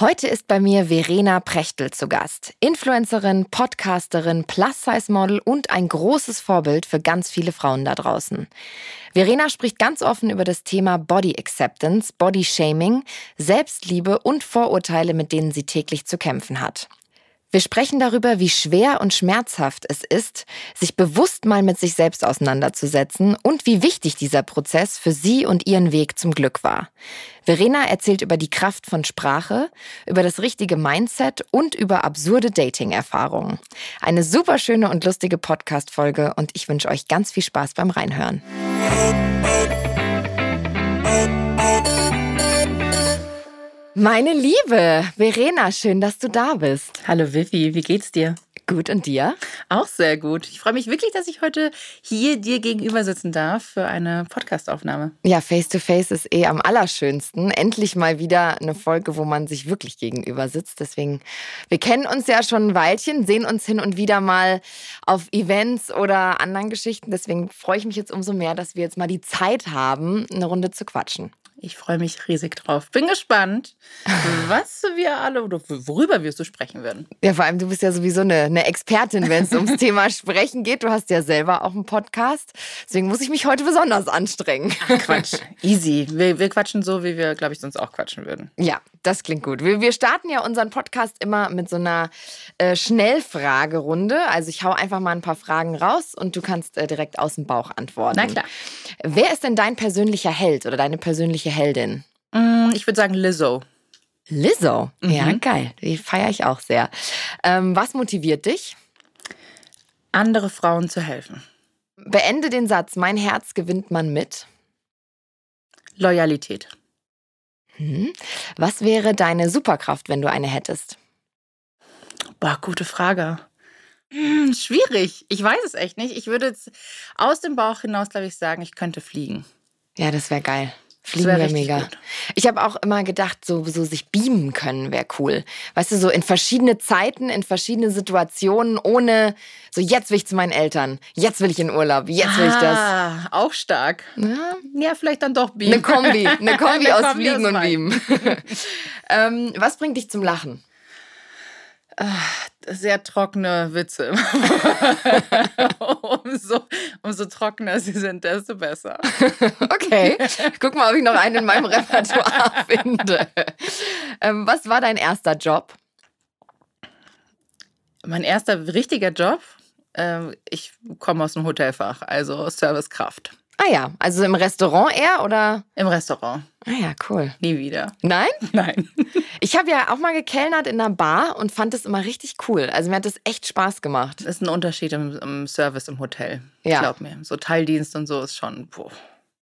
Heute ist bei mir Verena Prechtel zu Gast. Influencerin, Podcasterin, Plus-Size-Model und ein großes Vorbild für ganz viele Frauen da draußen. Verena spricht ganz offen über das Thema Body Acceptance, Body Shaming, Selbstliebe und Vorurteile, mit denen sie täglich zu kämpfen hat. Wir sprechen darüber, wie schwer und schmerzhaft es ist, sich bewusst mal mit sich selbst auseinanderzusetzen und wie wichtig dieser Prozess für sie und ihren Weg zum Glück war. Verena erzählt über die Kraft von Sprache, über das richtige Mindset und über absurde Dating-Erfahrungen. Eine super schöne und lustige Podcast-Folge und ich wünsche euch ganz viel Spaß beim Reinhören. Meine Liebe, Verena, schön, dass du da bist. Hallo Vivi, wie geht's dir? Gut und dir? Auch sehr gut. Ich freue mich wirklich, dass ich heute hier dir gegenüber sitzen darf für eine Podcastaufnahme. Ja, Face to Face ist eh am allerschönsten. Endlich mal wieder eine Folge, wo man sich wirklich gegenüber sitzt. Deswegen, wir kennen uns ja schon ein Weilchen, sehen uns hin und wieder mal auf Events oder anderen Geschichten. Deswegen freue ich mich jetzt umso mehr, dass wir jetzt mal die Zeit haben, eine Runde zu quatschen. Ich freue mich riesig drauf. Bin gespannt, was wir alle oder worüber wir so sprechen werden. Ja, vor allem, du bist ja sowieso eine, eine Expertin, wenn es ums Thema Sprechen geht. Du hast ja selber auch einen Podcast. Deswegen muss ich mich heute besonders anstrengen. Ach, Quatsch. Easy. Wir, wir quatschen so, wie wir, glaube ich, sonst auch quatschen würden. Ja, das klingt gut. Wir, wir starten ja unseren Podcast immer mit so einer äh, Schnellfragerunde. Also ich hau einfach mal ein paar Fragen raus und du kannst äh, direkt aus dem Bauch antworten. Na klar. Wer ist denn dein persönlicher Held oder deine persönliche Heldin? Mm, ich würde sagen Lizzo. Lizzo? Mhm. Ja, geil. Die feiere ich auch sehr. Ähm, was motiviert dich? Andere Frauen zu helfen. Beende den Satz, mein Herz gewinnt man mit. Loyalität. Hm. Was wäre deine Superkraft, wenn du eine hättest? Boah, gute Frage. Hm, schwierig. Ich weiß es echt nicht. Ich würde jetzt aus dem Bauch hinaus, glaube ich, sagen, ich könnte fliegen. Ja, das wäre geil. Fliegen wäre wär mega. Gut. Ich habe auch immer gedacht, so, so sich beamen können wäre cool. Weißt du, so in verschiedene Zeiten, in verschiedene Situationen, ohne so jetzt will ich zu meinen Eltern, jetzt will ich in Urlaub, jetzt ah, will ich das. Ah, auch stark. Ja, ja vielleicht dann doch beamen. Eine Kombi, eine Kombi eine aus Kombi Fliegen aus und Beamen. ähm, was bringt dich zum Lachen? Ach, sehr trockene Witze. umso, umso trockener sie sind, desto besser. okay, guck mal, ob ich noch einen in meinem Repertoire finde. Ähm, was war dein erster Job? Mein erster richtiger Job? Ähm, ich komme aus dem Hotelfach, also Servicekraft. Ah ja, also im Restaurant eher oder? Im Restaurant. Ah ja, cool. Nie wieder. Nein? Nein. Ich habe ja auch mal gekellnert in einer Bar und fand das immer richtig cool. Also mir hat das echt Spaß gemacht. Das ist ein Unterschied im, im Service im Hotel. Ja. Glaub mir. So Teildienst und so ist schon. Boah.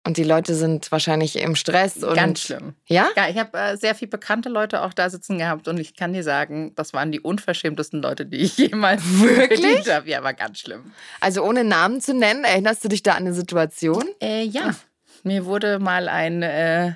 Und die Leute sind wahrscheinlich im Stress. Und Ganz schlimm. Ja? Ja, ich habe äh, sehr viele bekannte Leute auch da sitzen gehabt und ich kann dir sagen, das waren die unverschämtesten Leute, die ich jemals Wirklich? habe. Ja, war ganz schlimm. Also ohne Namen zu nennen, erinnerst du dich da an eine Situation? Äh, ja. Ach. Mir wurde mal ein. Äh,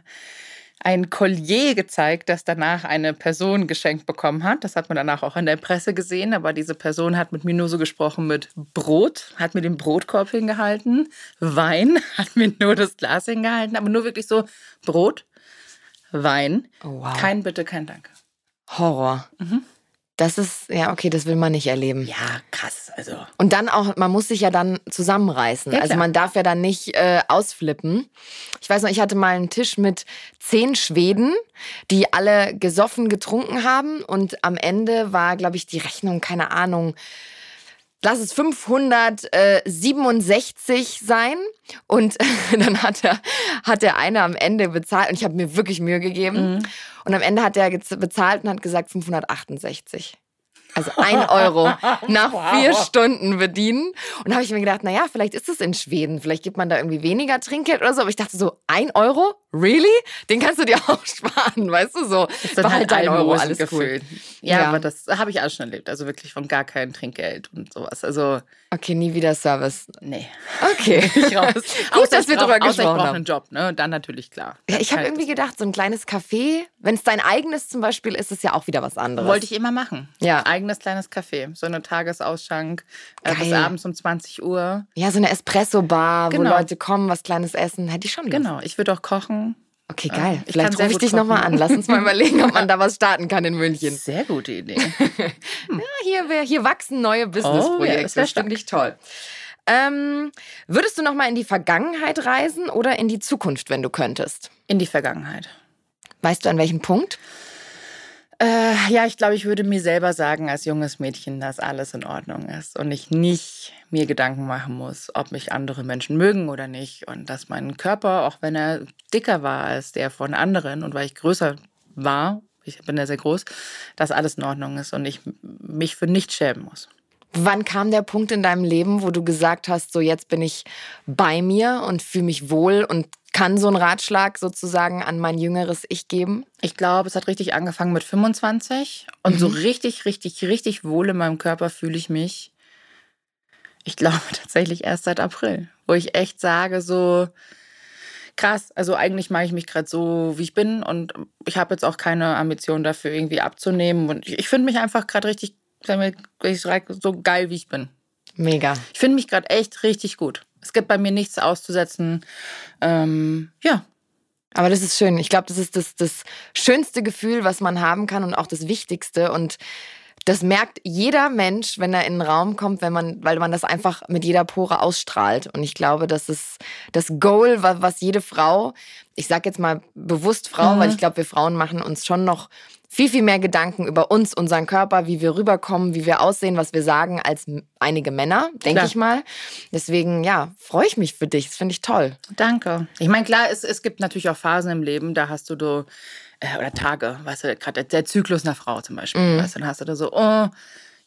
ein Collier gezeigt, das danach eine Person geschenkt bekommen hat. Das hat man danach auch in der Presse gesehen. Aber diese Person hat mit mir nur so gesprochen mit Brot, hat mir den Brotkorb hingehalten, Wein, hat mir nur das Glas hingehalten, aber nur wirklich so Brot, Wein, oh, wow. kein Bitte, kein Danke. Horror. Mhm. Das ist, ja, okay, das will man nicht erleben. Ja, krass. Also. Und dann auch, man muss sich ja dann zusammenreißen. Ja, also man darf ja dann nicht äh, ausflippen. Ich weiß noch, ich hatte mal einen Tisch mit zehn Schweden, die alle gesoffen getrunken haben. Und am Ende war, glaube ich, die Rechnung, keine Ahnung, lass es 567 sein. Und dann hat der, hat der eine am Ende bezahlt und ich habe mir wirklich Mühe gegeben. Mhm. Und am Ende hat er bezahlt und hat gesagt 568. Also ein Euro nach wow. vier Stunden bedienen. Und da habe ich mir gedacht, naja, vielleicht ist es in Schweden. Vielleicht gibt man da irgendwie weniger Trinkgeld oder so. Aber ich dachte so, ein Euro? Really? Den kannst du dir auch sparen, weißt du so. Das ist halt ein Euro, alles cool. Ja, ja, aber das habe ich alles schon erlebt. Also wirklich von gar kein Trinkgeld und sowas. Also Okay, nie wieder Service. Nee. Okay. ich raus. Gut, dass wir drüber gesprochen haben. ich brauche einen Job, ne? Dann natürlich klar. Ja, ich habe irgendwie gedacht, so ein kleines Café, wenn es dein eigenes zum Beispiel ist, ist ja auch wieder was anderes. Wollte ich immer machen. Ja. Eigenes kleines Café. So eine Tagesausschank äh, bis abends um 20 Uhr. Ja, so eine Espresso-Bar, genau. wo Leute kommen, was kleines essen. Hätte ich schon Lust. Genau. Ich würde auch kochen. Okay, geil. Ich Vielleicht rufe ich dich nochmal an. Lass uns mal überlegen, ob man da was starten kann in München. Sehr gute Idee. ja, hier, hier wachsen neue Businessprojekte. Oh, ja, das finde ich toll. Ähm, würdest du nochmal in die Vergangenheit reisen oder in die Zukunft, wenn du könntest? In die Vergangenheit. Weißt du an welchem Punkt? Äh, ja, ich glaube, ich würde mir selber sagen als junges Mädchen, dass alles in Ordnung ist und ich nicht mir Gedanken machen muss, ob mich andere Menschen mögen oder nicht und dass mein Körper, auch wenn er dicker war als der von anderen und weil ich größer war, ich bin ja sehr groß, dass alles in Ordnung ist und ich mich für nichts schämen muss. Wann kam der Punkt in deinem Leben, wo du gesagt hast, so jetzt bin ich bei mir und fühle mich wohl und kann so einen Ratschlag sozusagen an mein jüngeres Ich geben? Ich glaube, es hat richtig angefangen mit 25 und mhm. so richtig, richtig, richtig wohl in meinem Körper fühle ich mich. Ich glaube tatsächlich erst seit April, wo ich echt sage, so krass, also eigentlich mache ich mich gerade so, wie ich bin und ich habe jetzt auch keine Ambition dafür irgendwie abzunehmen und ich, ich finde mich einfach gerade richtig so geil, wie ich bin. Mega. Ich finde mich gerade echt richtig gut. Es gibt bei mir nichts auszusetzen. Ähm, ja. Aber das ist schön. Ich glaube, das ist das, das schönste Gefühl, was man haben kann und auch das Wichtigste. Und das merkt jeder Mensch, wenn er in den Raum kommt, wenn man, weil man das einfach mit jeder Pore ausstrahlt. Und ich glaube, das ist das Goal, was jede Frau, ich sage jetzt mal bewusst Frau, mhm. weil ich glaube, wir Frauen machen uns schon noch viel, viel mehr Gedanken über uns, unseren Körper, wie wir rüberkommen, wie wir aussehen, was wir sagen, als einige Männer, denke ich mal. Deswegen, ja, freue ich mich für dich. Das finde ich toll. Danke. Ich meine, klar, es, es gibt natürlich auch Phasen im Leben, da hast du so, äh, oder Tage, weißt du, gerade der Zyklus einer Frau zum Beispiel, mhm. weißt du, dann hast du da so, oh,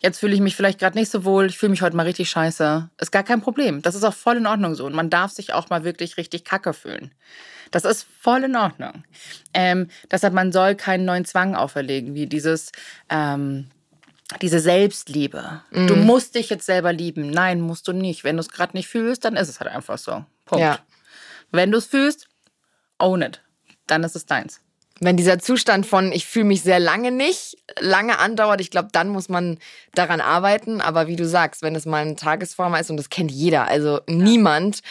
jetzt fühle ich mich vielleicht gerade nicht so wohl, ich fühle mich heute mal richtig scheiße. Ist gar kein Problem. Das ist auch voll in Ordnung so. Und man darf sich auch mal wirklich richtig kacke fühlen. Das ist voll in Ordnung. Ähm, deshalb, man soll keinen neuen Zwang auferlegen, wie dieses, ähm, diese Selbstliebe. Mhm. Du musst dich jetzt selber lieben. Nein, musst du nicht. Wenn du es gerade nicht fühlst, dann ist es halt einfach so. Punkt. Ja. Wenn du es fühlst, own it. Dann ist es deins. Wenn dieser Zustand von ich fühle mich sehr lange nicht, lange andauert, ich glaube, dann muss man daran arbeiten. Aber wie du sagst, wenn es mal eine Tagesform ist und das kennt jeder, also niemand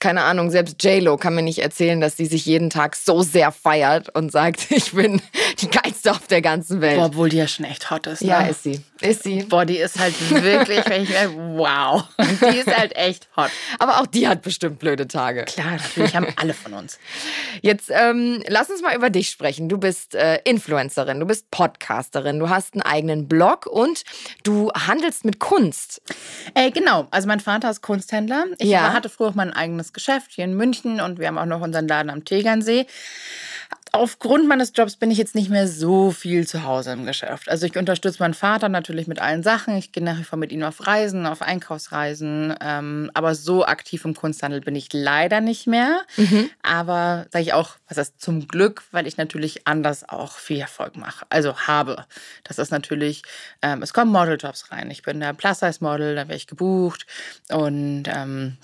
keine Ahnung, selbst JLo kann mir nicht erzählen, dass sie sich jeden Tag so sehr feiert und sagt, ich bin die geilste auf der ganzen Welt. Boah, obwohl die ja schon echt hot ist. Ne? Ja, ist sie. Ist sie. Boah, die ist halt wirklich, wenn ich merke, wow. Die ist halt echt hot. Aber auch die hat bestimmt blöde Tage. Klar, natürlich haben alle von uns. Jetzt ähm, lass uns mal über dich sprechen. Du bist äh, Influencerin, du bist Podcasterin, du hast einen eigenen Blog und du handelst mit Kunst. Äh, genau, also mein Vater ist Kunsthändler. Ich ja. hatte früher auch mein eigenes Geschäft hier in München und wir haben auch noch unseren Laden am Tegernsee aufgrund meines Jobs bin ich jetzt nicht mehr so viel zu Hause im Geschäft. Also ich unterstütze meinen Vater natürlich mit allen Sachen. Ich gehe nach wie vor mit ihm auf Reisen, auf Einkaufsreisen. Ähm, aber so aktiv im Kunsthandel bin ich leider nicht mehr. Mhm. Aber sage ich auch, was heißt zum Glück, weil ich natürlich anders auch viel Erfolg mache. Also habe. Das ist natürlich, ähm, es kommen Modeljobs rein. Ich bin der Plus-Size-Model, da werde ich gebucht. Und ähm,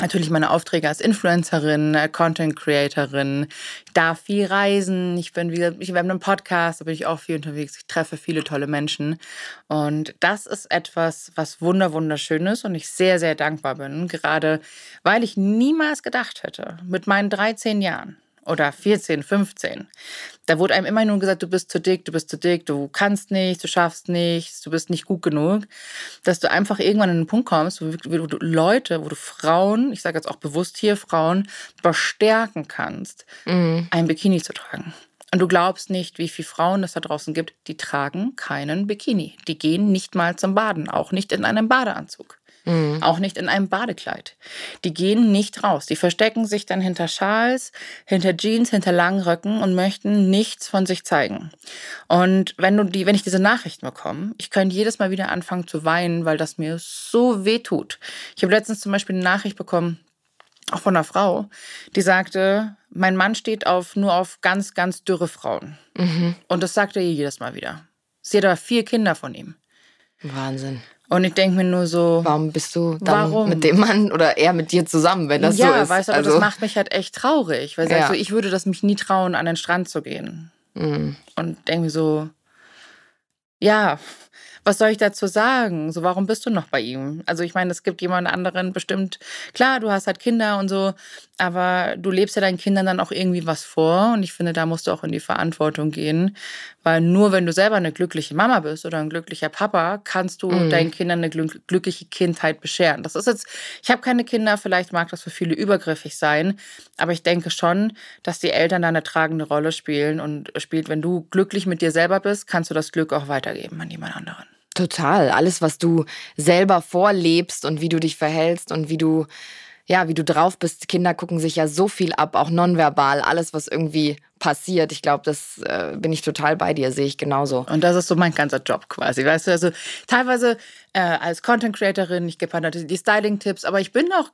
natürlich meine Aufträge als Influencerin, äh, Content Creatorin, ich darf viel reisen. Ich bin wieder, ich habe einen Podcast, da bin ich auch viel unterwegs. Ich treffe viele tolle Menschen. Und das ist etwas, was wunder, wunderschön ist und ich sehr, sehr dankbar bin. Gerade weil ich niemals gedacht hätte, mit meinen 13 Jahren, oder 14, 15. Da wurde einem immer nur gesagt, du bist zu dick, du bist zu dick, du kannst nichts, du schaffst nichts, du bist nicht gut genug. Dass du einfach irgendwann an einen Punkt kommst, wo du Leute, wo du Frauen, ich sage jetzt auch bewusst hier Frauen, bestärken kannst, mhm. ein Bikini zu tragen. Und du glaubst nicht, wie viele Frauen es da draußen gibt, die tragen keinen Bikini. Die gehen nicht mal zum Baden, auch nicht in einem Badeanzug. Mhm. Auch nicht in einem Badekleid. Die gehen nicht raus. Die verstecken sich dann hinter Schals, hinter Jeans, hinter langen Röcken und möchten nichts von sich zeigen. Und wenn du die, wenn ich diese Nachrichten bekomme, ich könnte jedes Mal wieder anfangen zu weinen, weil das mir so weh tut. Ich habe letztens zum Beispiel eine Nachricht bekommen, auch von einer Frau, die sagte, mein Mann steht auf, nur auf ganz, ganz dürre Frauen. Mhm. Und das sagte ihr jedes Mal wieder. Sie hat aber vier Kinder von ihm. Wahnsinn. Und ich denke mir nur so. Warum bist du dann warum? mit dem Mann oder er mit dir zusammen, wenn das ja, so ist? Ja, weißt du, aber also, das macht mich halt echt traurig. Weil ja. so, ich würde das mich nie trauen, an den Strand zu gehen. Mhm. Und denke mir so, ja, was soll ich dazu sagen? So, warum bist du noch bei ihm? Also ich meine, es gibt jemand anderen bestimmt, klar, du hast halt Kinder und so, aber du lebst ja deinen Kindern dann auch irgendwie was vor und ich finde, da musst du auch in die Verantwortung gehen, weil nur wenn du selber eine glückliche Mama bist oder ein glücklicher Papa, kannst du mhm. deinen Kindern eine glückliche Kindheit bescheren. Das ist jetzt, ich habe keine Kinder, vielleicht mag das für viele übergriffig sein, aber ich denke schon, dass die Eltern da eine tragende Rolle spielen und spielt, wenn du glücklich mit dir selber bist, kannst du das Glück auch weitergeben an jemand anderen. Total. Alles, was du selber vorlebst und wie du dich verhältst und wie du, ja, wie du drauf bist. Kinder gucken sich ja so viel ab, auch nonverbal. Alles, was irgendwie passiert. Ich glaube, das äh, bin ich total bei dir, sehe ich genauso. Und das ist so mein ganzer Job quasi. Weißt du, also teilweise äh, als Content Creatorin, ich gebe halt natürlich die Styling-Tipps, aber ich bin auch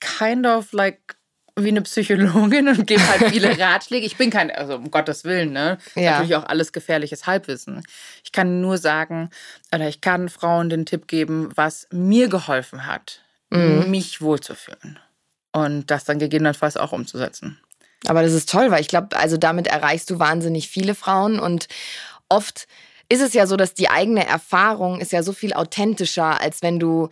kind of like wie eine Psychologin und gebe halt viele Ratschläge. Ich bin kein, also um Gottes Willen, ne? Ja. Natürlich auch alles gefährliches Halbwissen. Ich kann nur sagen, oder ich kann Frauen den Tipp geben, was mir geholfen hat, mhm. mich wohlzufühlen. Und das dann gegebenenfalls auch umzusetzen. Aber das ist toll, weil ich glaube, also damit erreichst du wahnsinnig viele Frauen und oft ist es ja so, dass die eigene Erfahrung ist ja so viel authentischer, als wenn du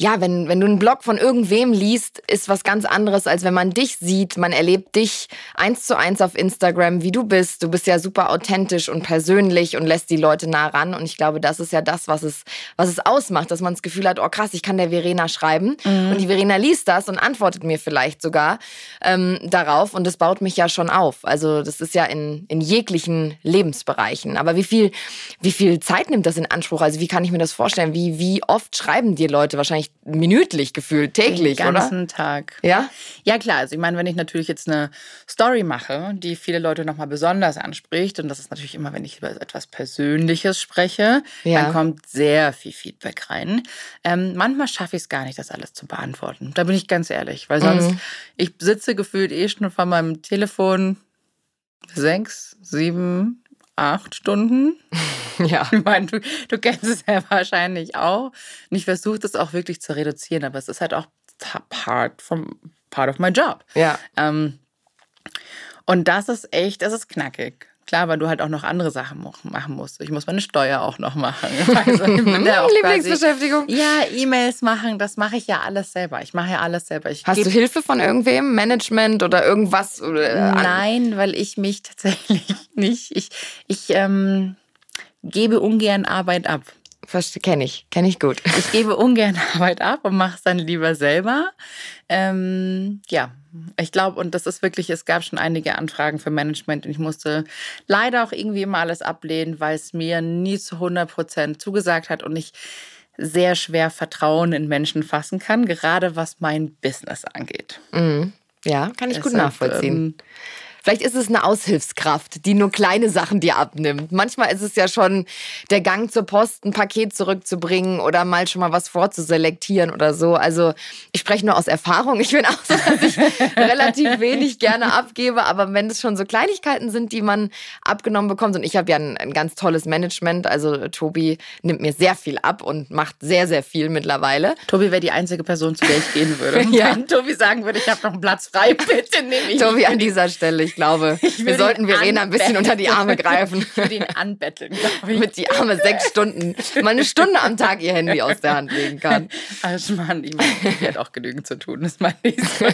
ja, wenn, wenn du einen Blog von irgendwem liest, ist was ganz anderes, als wenn man dich sieht. Man erlebt dich eins zu eins auf Instagram, wie du bist. Du bist ja super authentisch und persönlich und lässt die Leute nah ran. Und ich glaube, das ist ja das, was es, was es ausmacht, dass man das Gefühl hat, oh krass, ich kann der Verena schreiben. Mhm. Und die Verena liest das und antwortet mir vielleicht sogar ähm, darauf. Und das baut mich ja schon auf. Also das ist ja in, in jeglichen Lebensbereichen. Aber wie viel, wie viel Zeit nimmt das in Anspruch? Also wie kann ich mir das vorstellen? Wie, wie oft schreiben dir Leute wahrscheinlich minütlich gefühlt, täglich, Den ganzen oder? Tag. Ja? Ja, klar. Also ich meine, wenn ich natürlich jetzt eine Story mache, die viele Leute nochmal besonders anspricht, und das ist natürlich immer, wenn ich über etwas Persönliches spreche, ja. dann kommt sehr viel Feedback rein. Ähm, manchmal schaffe ich es gar nicht, das alles zu beantworten. Da bin ich ganz ehrlich, weil sonst, mhm. ich sitze gefühlt eh schon vor meinem Telefon sechs, sieben, acht Stunden. Ja. Ich meine, du, du kennst es ja wahrscheinlich auch. Und ich versuche das auch wirklich zu reduzieren, aber es ist halt auch part, from, part of my job. Ja. Ähm, und das ist echt, das ist knackig. Klar, weil du halt auch noch andere Sachen machen musst. Ich muss meine Steuer auch noch machen. Also ja Lieblingsbeschäftigung. Quasi, ja, E-Mails machen, das mache ich ja alles selber. Ich mache ja alles selber. Ich Hast du Hilfe von irgendwem? Management oder irgendwas? Oder äh, Nein, weil ich mich tatsächlich nicht. Ich, ich ähm, gebe ungern Arbeit ab. Kenne ich, kenne ich gut. Ich gebe ungern Arbeit ab und mache es dann lieber selber. Ähm, ja, ich glaube, und das ist wirklich, es gab schon einige Anfragen für Management und ich musste leider auch irgendwie immer alles ablehnen, weil es mir nie zu 100 Prozent zugesagt hat und ich sehr schwer Vertrauen in Menschen fassen kann, gerade was mein Business angeht. Mhm. Ja, kann ich Deshalb, gut nachvollziehen. Ähm, Vielleicht ist es eine Aushilfskraft, die nur kleine Sachen dir abnimmt. Manchmal ist es ja schon der Gang zur Post, ein Paket zurückzubringen oder mal schon mal was vorzuselektieren oder so. Also ich spreche nur aus Erfahrung. Ich bin auch so, dass ich relativ wenig gerne abgebe, aber wenn es schon so Kleinigkeiten sind, die man abgenommen bekommt und ich habe ja ein, ein ganz tolles Management, also Tobi nimmt mir sehr viel ab und macht sehr, sehr viel mittlerweile. Tobi wäre die einzige Person, zu der ich gehen würde. ja. Wenn Tobi sagen würde, ich habe noch einen Platz frei, bitte nehme ich. Tobi an dieser Stelle, ich glaube, ich wir sollten Verena ein bisschen unter die Arme greifen. Ich würde ihn anbetteln, glaube ich. Mit die Arme sechs Stunden, mal eine Stunde am Tag ihr Handy aus der Hand legen kann. Also Mann, ich meine, die hat auch genügend zu tun, das meine ich so.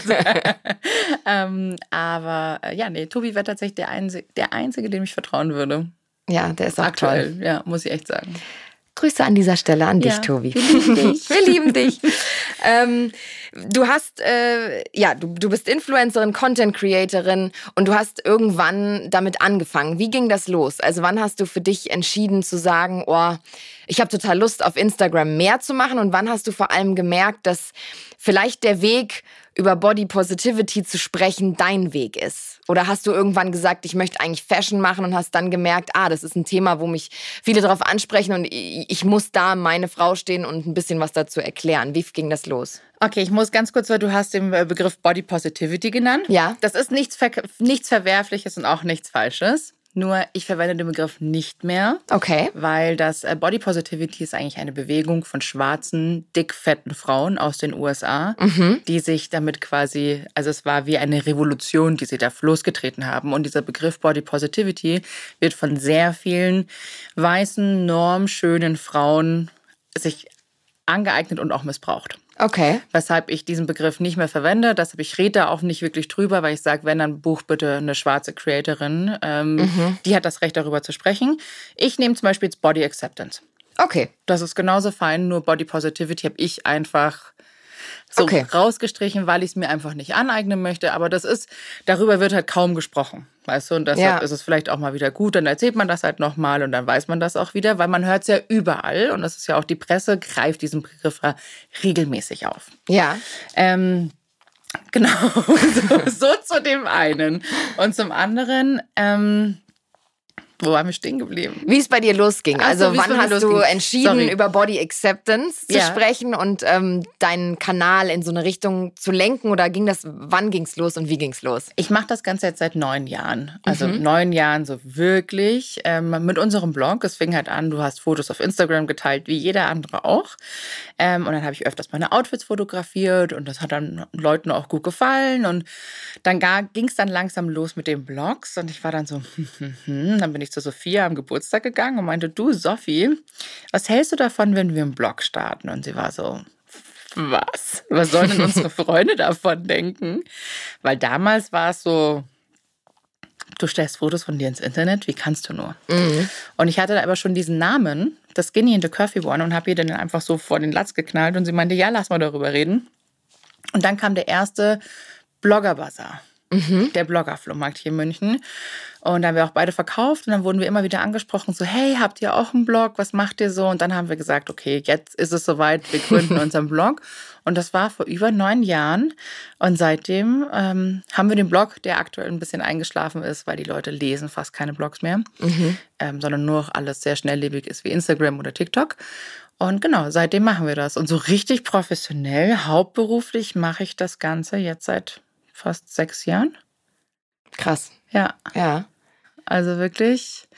ähm, aber äh, ja, nee, Tobi wäre tatsächlich der Einzige, der Einzige, dem ich vertrauen würde. Ja, der ist auch Aktuell, toll. Ja, muss ich echt sagen. Grüße an dieser Stelle an dich, Tobi. Wir lieben dich. wir lieben dich. ähm, du hast, äh, ja, du, du bist Influencerin, Content Creatorin und du hast irgendwann damit angefangen. Wie ging das los? Also wann hast du für dich entschieden zu sagen, oh, ich habe total Lust auf Instagram mehr zu machen und wann hast du vor allem gemerkt, dass vielleicht der Weg über Body Positivity zu sprechen dein Weg ist? Oder hast du irgendwann gesagt, ich möchte eigentlich Fashion machen und hast dann gemerkt, ah, das ist ein Thema, wo mich viele darauf ansprechen und ich muss da meine Frau stehen und ein bisschen was dazu erklären. Wie ging das los? Okay, ich muss ganz kurz, weil du hast den Begriff Body Positivity genannt. Ja. Das ist nichts, Ver nichts Verwerfliches und auch nichts Falsches. Nur ich verwende den Begriff nicht mehr. Okay. Weil das äh, Body Positivity ist eigentlich eine Bewegung von schwarzen, dickfetten Frauen aus den USA, mhm. die sich damit quasi, also es war wie eine Revolution, die sie da losgetreten haben. Und dieser Begriff Body Positivity wird von sehr vielen weißen, normschönen Frauen sich angeeignet und auch missbraucht. Okay. Weshalb ich diesen Begriff nicht mehr verwende. Deshalb ich rede da auch nicht wirklich drüber, weil ich sage, wenn dann buch bitte eine schwarze Creatorin. Ähm, mhm. Die hat das Recht darüber zu sprechen. Ich nehme zum Beispiel jetzt Body Acceptance. Okay. Das ist genauso fein, nur Body Positivity habe ich einfach so okay. rausgestrichen, weil ich es mir einfach nicht aneignen möchte. Aber das ist, darüber wird halt kaum gesprochen. Weißt du, und deshalb ja. ist es vielleicht auch mal wieder gut, dann erzählt man das halt nochmal und dann weiß man das auch wieder, weil man hört es ja überall und das ist ja auch die Presse, greift diesen Begriff regelmäßig auf. Ja. Ähm, genau, so, so, zu dem einen. Und zum anderen, ähm, wo waren wir stehen geblieben? Wie es bei dir losging. Also so, wann hast du entschieden, Sorry. über Body Acceptance zu ja. sprechen und ähm, deinen Kanal in so eine Richtung zu lenken? Oder ging das, wann ging es los und wie ging es los? Ich mache das Ganze jetzt seit neun Jahren. Also mhm. neun Jahren so wirklich. Ähm, mit unserem Blog. Es fing halt an, du hast Fotos auf Instagram geteilt, wie jeder andere auch. Ähm, und dann habe ich öfters meine Outfits fotografiert und das hat dann Leuten auch gut gefallen. Und dann ging es dann langsam los mit den Blogs und ich war dann so, hm, hm, hm. dann bin ich zu Sophia am Geburtstag gegangen und meinte, du Sophie, was hältst du davon, wenn wir einen Blog starten? Und sie war so, was? Was sollen denn unsere Freunde davon denken? Weil damals war es so, du stellst Fotos von dir ins Internet, wie kannst du nur? Mhm. Und ich hatte da aber schon diesen Namen, das Skinny in the Curvy One, und habe ihr dann einfach so vor den Latz geknallt und sie meinte, ja, lass mal darüber reden. Und dann kam der erste Blogger-Bazar. Mhm. Der Blogger-Flohmarkt hier in München. Und da haben wir auch beide verkauft und dann wurden wir immer wieder angesprochen, so, hey, habt ihr auch einen Blog? Was macht ihr so? Und dann haben wir gesagt, okay, jetzt ist es soweit, wir gründen unseren Blog. Und das war vor über neun Jahren. Und seitdem ähm, haben wir den Blog, der aktuell ein bisschen eingeschlafen ist, weil die Leute lesen fast keine Blogs mehr, mhm. ähm, sondern nur alles sehr schnelllebig ist wie Instagram oder TikTok. Und genau, seitdem machen wir das. Und so richtig professionell, hauptberuflich mache ich das Ganze jetzt seit fast sechs Jahren. Krass. Ja. Ja. Also wirklich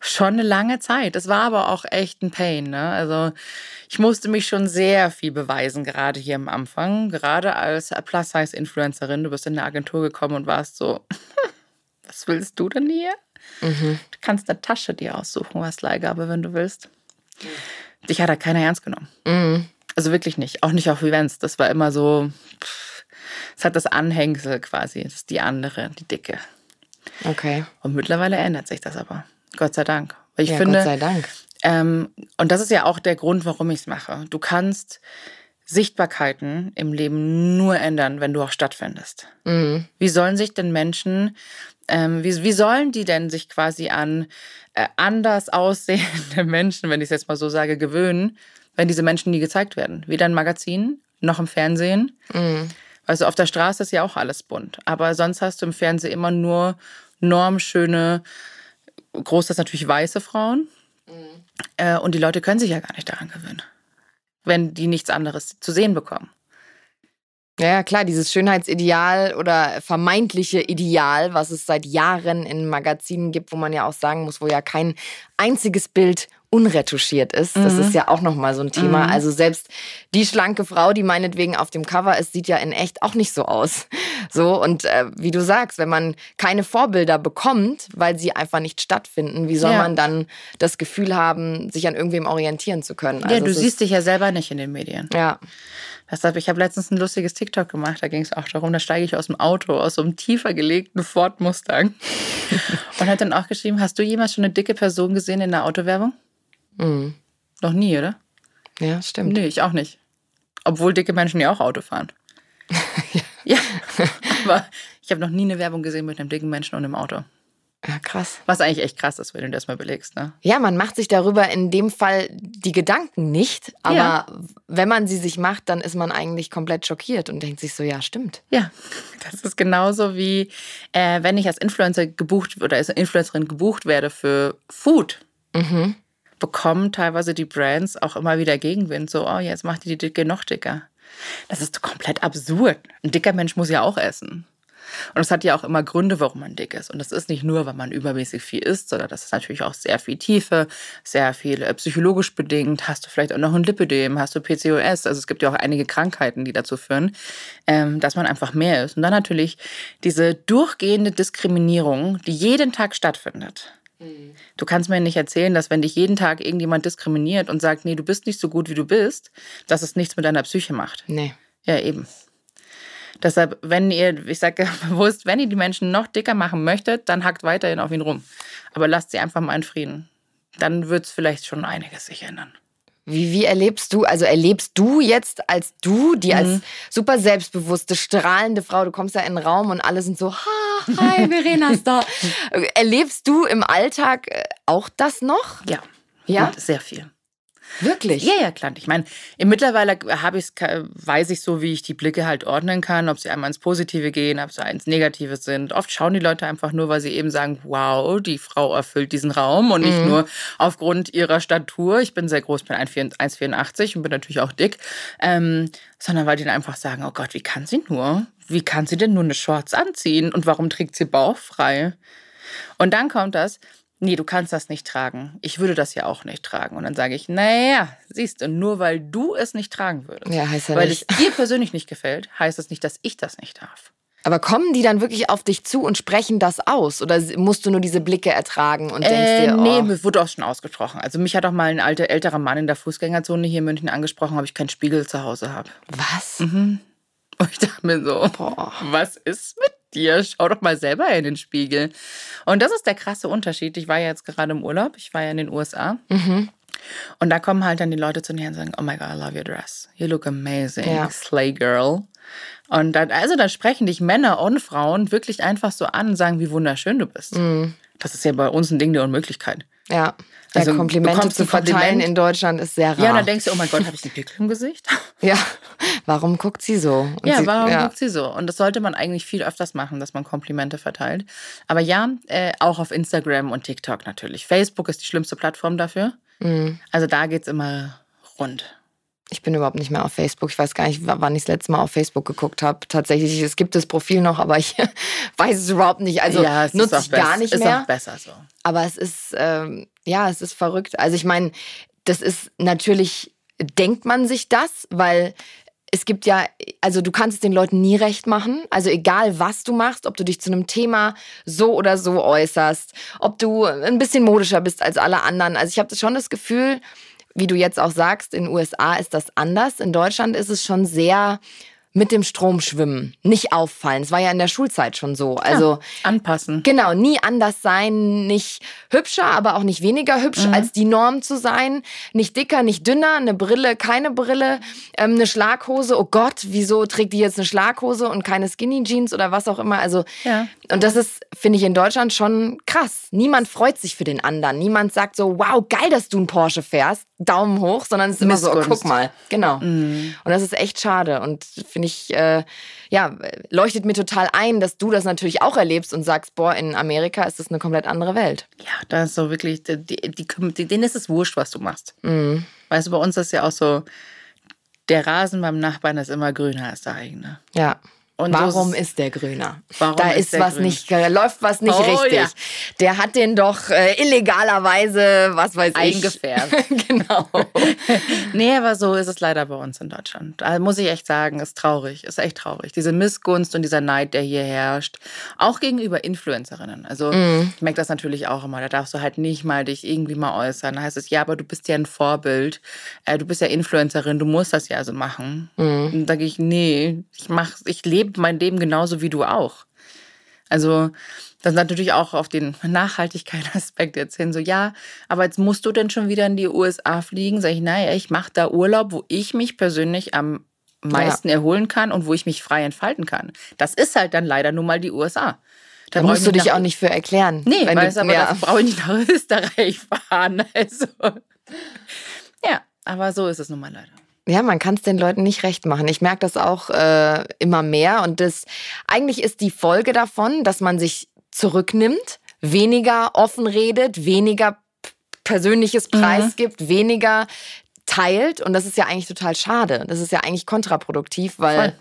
schon eine lange Zeit. Es war aber auch echt ein Pain. Ne? Also ich musste mich schon sehr viel beweisen, gerade hier am Anfang. Gerade als Plus-Size-Influencerin. Du bist in eine Agentur gekommen und warst so, was willst du denn hier? Mhm. Du kannst eine Tasche dir aussuchen, was Leihgabe, wenn du willst. Dich hat da keiner ernst genommen. Mhm. Also wirklich nicht. Auch nicht auf Events. Das war immer so, es hat das Anhängsel quasi. Das ist die andere, die dicke. Okay. Und mittlerweile ändert sich das aber. Gott sei Dank. Weil ich ja, finde, Gott sei Dank. Ähm, und das ist ja auch der Grund, warum ich es mache. Du kannst Sichtbarkeiten im Leben nur ändern, wenn du auch stattfindest. Mhm. Wie sollen sich denn Menschen, ähm, wie, wie sollen die denn sich quasi an äh, anders aussehende Menschen, wenn ich es jetzt mal so sage, gewöhnen, wenn diese Menschen nie gezeigt werden? Weder in Magazinen noch im Fernsehen. Mhm. Also auf der Straße ist ja auch alles bunt. Aber sonst hast du im Fernsehen immer nur normschöne, großteils natürlich weiße Frauen. Mhm. Äh, und die Leute können sich ja gar nicht daran gewöhnen, wenn die nichts anderes zu sehen bekommen. Ja, klar, dieses Schönheitsideal oder vermeintliche Ideal, was es seit Jahren in Magazinen gibt, wo man ja auch sagen muss, wo ja kein einziges Bild unretuschiert ist. Das ist mhm. ja auch nochmal so ein Thema. Mhm. Also selbst die schlanke Frau, die meinetwegen auf dem Cover ist, sieht ja in echt auch nicht so aus. So, und äh, wie du sagst, wenn man keine Vorbilder bekommt, weil sie einfach nicht stattfinden, wie soll ja. man dann das Gefühl haben, sich an irgendwem orientieren zu können? Also ja, du siehst dich ja selber nicht in den Medien. Ja. Deshalb, ich habe letztens ein lustiges TikTok gemacht, da ging es auch darum, da steige ich aus dem Auto, aus so einem tiefer gelegten Ford Mustang. und hat dann auch geschrieben, hast du jemals schon eine dicke Person gesehen in der Autowerbung? Mhm. Noch nie, oder? Ja, stimmt. Nee, ich auch nicht. Obwohl dicke Menschen ja auch Auto fahren. ja. ja. Aber ich habe noch nie eine Werbung gesehen mit einem dicken Menschen und einem Auto. Ja, krass. Was eigentlich echt krass ist, wenn du das mal belegst, ne? Ja, man macht sich darüber in dem Fall die Gedanken nicht, aber ja. wenn man sie sich macht, dann ist man eigentlich komplett schockiert und denkt sich so, ja, stimmt. Ja, das ist genauso wie, äh, wenn ich als Influencer gebucht oder als Influencerin gebucht werde für Food. Mhm bekommen teilweise die Brands auch immer wieder Gegenwind. So, oh, jetzt macht die die Dicke noch dicker. Das ist komplett absurd. Ein dicker Mensch muss ja auch essen. Und es hat ja auch immer Gründe, warum man dick ist. Und das ist nicht nur, weil man übermäßig viel isst, sondern das ist natürlich auch sehr viel Tiefe, sehr viel äh, psychologisch bedingt. Hast du vielleicht auch noch ein Lipidem, hast du PCOS. Also es gibt ja auch einige Krankheiten, die dazu führen, ähm, dass man einfach mehr ist. Und dann natürlich diese durchgehende Diskriminierung, die jeden Tag stattfindet. Mhm. Du kannst mir nicht erzählen, dass wenn dich jeden Tag irgendjemand diskriminiert und sagt, nee, du bist nicht so gut, wie du bist, dass es nichts mit deiner Psyche macht. Nee. Ja, eben. Deshalb, wenn ihr, ich sage bewusst, wenn ihr die Menschen noch dicker machen möchtet, dann hackt weiterhin auf ihn rum. Aber lasst sie einfach mal in Frieden. Dann wird es vielleicht schon einiges sich ändern. Wie, wie erlebst du, also erlebst du jetzt als du, die mhm. als super selbstbewusste, strahlende Frau, du kommst da in den Raum und alle sind so, ha, hi, Verena ist da. erlebst du im Alltag äh, auch das noch? Ja. Ja? Und sehr viel. Wirklich? Ja, ja, klar. Ich meine, mittlerweile habe ich weiß ich so, wie ich die Blicke halt ordnen kann, ob sie einmal ins Positive gehen, ob sie ins Negative sind. Oft schauen die Leute einfach nur, weil sie eben sagen, wow, die Frau erfüllt diesen Raum und nicht mhm. nur aufgrund ihrer Statur. Ich bin sehr groß, bin 1,84 und bin natürlich auch dick, ähm, sondern weil die dann einfach sagen, oh Gott, wie kann sie nur? Wie kann sie denn nur eine Shorts anziehen? Und warum trägt sie bauchfrei? Und dann kommt das, nee, du kannst das nicht tragen. Ich würde das ja auch nicht tragen. Und dann sage ich, naja, siehst du, nur weil du es nicht tragen würdest, ja, heißt ja weil nicht. es dir persönlich nicht gefällt, heißt es das nicht, dass ich das nicht darf. Aber kommen die dann wirklich auf dich zu und sprechen das aus? Oder musst du nur diese Blicke ertragen und denkst äh, dir, oh. Nee, mir wurde auch schon ausgesprochen. Also mich hat auch mal ein alter, älterer Mann in der Fußgängerzone hier in München angesprochen, ob ich keinen Spiegel zu Hause habe. Was? Mhm. Und ich dachte mir so, Boah. was ist mit dir? Schau doch mal selber in den Spiegel. Und das ist der krasse Unterschied. Ich war ja jetzt gerade im Urlaub, ich war ja in den USA. Mhm. Und da kommen halt dann die Leute zu mir und sagen, oh my God, I love your dress. You look amazing, ja. slay girl. Und dann, also dann sprechen dich Männer und Frauen wirklich einfach so an und sagen, wie wunderschön du bist. Mhm. Das ist ja bei uns ein Ding der Unmöglichkeit. Ja. Also Komplimente zu verteilen Kompliment. in Deutschland ist sehr rar. Ja, dann denkst du, oh mein Gott, habe ich einen Pickel im Gesicht? ja, warum guckt sie so? Und ja, sie, warum ja. guckt sie so? Und das sollte man eigentlich viel öfters machen, dass man Komplimente verteilt. Aber ja, äh, auch auf Instagram und TikTok natürlich. Facebook ist die schlimmste Plattform dafür. Mhm. Also da geht es immer rund. Ich bin überhaupt nicht mehr auf Facebook. Ich weiß gar nicht, wann ich das letzte Mal auf Facebook geguckt habe. Tatsächlich, es gibt das Profil noch, aber ich weiß es überhaupt nicht. Also ja, nutze ich gar nicht mehr. Ist auch besser so. Aber es ist, ähm, ja, es ist verrückt. Also ich meine, das ist natürlich, denkt man sich das, weil es gibt ja, also du kannst es den Leuten nie recht machen. Also egal, was du machst, ob du dich zu einem Thema so oder so äußerst, ob du ein bisschen modischer bist als alle anderen. Also ich habe schon das Gefühl, wie du jetzt auch sagst, in den USA ist das anders. In Deutschland ist es schon sehr mit dem Strom schwimmen, nicht auffallen. Es war ja in der Schulzeit schon so. Also ja, anpassen. Genau, nie anders sein, nicht hübscher, aber auch nicht weniger hübsch mhm. als die Norm zu sein, nicht dicker, nicht dünner, eine Brille, keine Brille, ähm, eine Schlaghose. Oh Gott, wieso trägt die jetzt eine Schlaghose und keine Skinny Jeans oder was auch immer? Also ja. Und das ist finde ich in Deutschland schon krass. Niemand freut sich für den anderen. Niemand sagt so, wow, geil, dass du einen Porsche fährst, Daumen hoch, sondern es ist immer so, oh, guck mal. Genau. Mhm. Und das ist echt schade und finde ich, äh, ja, leuchtet mir total ein, dass du das natürlich auch erlebst und sagst, boah, in Amerika ist das eine komplett andere Welt. Ja, da ist so wirklich, die, die, die, denen ist es wurscht, was du machst. Mhm. Weißt du, bei uns ist ja auch so, der Rasen beim Nachbarn ist immer grüner als der eigene. Ja. Und Warum so ist der grüner? Warum da ist, ist was grün? nicht, läuft was nicht oh, richtig. Ja. Der hat den doch äh, illegalerweise, was weiß Eingefärbt. ich. genau. nee, aber so ist es leider bei uns in Deutschland. Da muss ich echt sagen, ist traurig, ist echt traurig. Diese Missgunst und dieser Neid, der hier herrscht, auch gegenüber Influencerinnen. Also mm. ich merke das natürlich auch immer. Da darfst du halt nicht mal dich irgendwie mal äußern. Da heißt es, ja, aber du bist ja ein Vorbild. Äh, du bist ja Influencerin, du musst das ja so machen. Mm. Und da sage ich, nee, ich mach, ich lebe mein Leben genauso wie du auch. Also das natürlich auch auf den Nachhaltigkeitsaspekt jetzt hin. So, ja, aber jetzt musst du denn schon wieder in die USA fliegen? Sag ich, naja, ich mache da Urlaub, wo ich mich persönlich am meisten ja. erholen kann und wo ich mich frei entfalten kann. Das ist halt dann leider nun mal die USA. Da, da musst du dich auch nicht für erklären. Nee, wenn weißt, du, aber ja. das brauche ich nicht nach Österreich fahren. Also. Ja, aber so ist es nun mal leider. Ja, man kann es den Leuten nicht recht machen. Ich merke das auch äh, immer mehr. Und das eigentlich ist die Folge davon, dass man sich zurücknimmt, weniger offen redet, weniger persönliches Preis mhm. gibt, weniger teilt. Und das ist ja eigentlich total schade. Das ist ja eigentlich kontraproduktiv, weil. Voll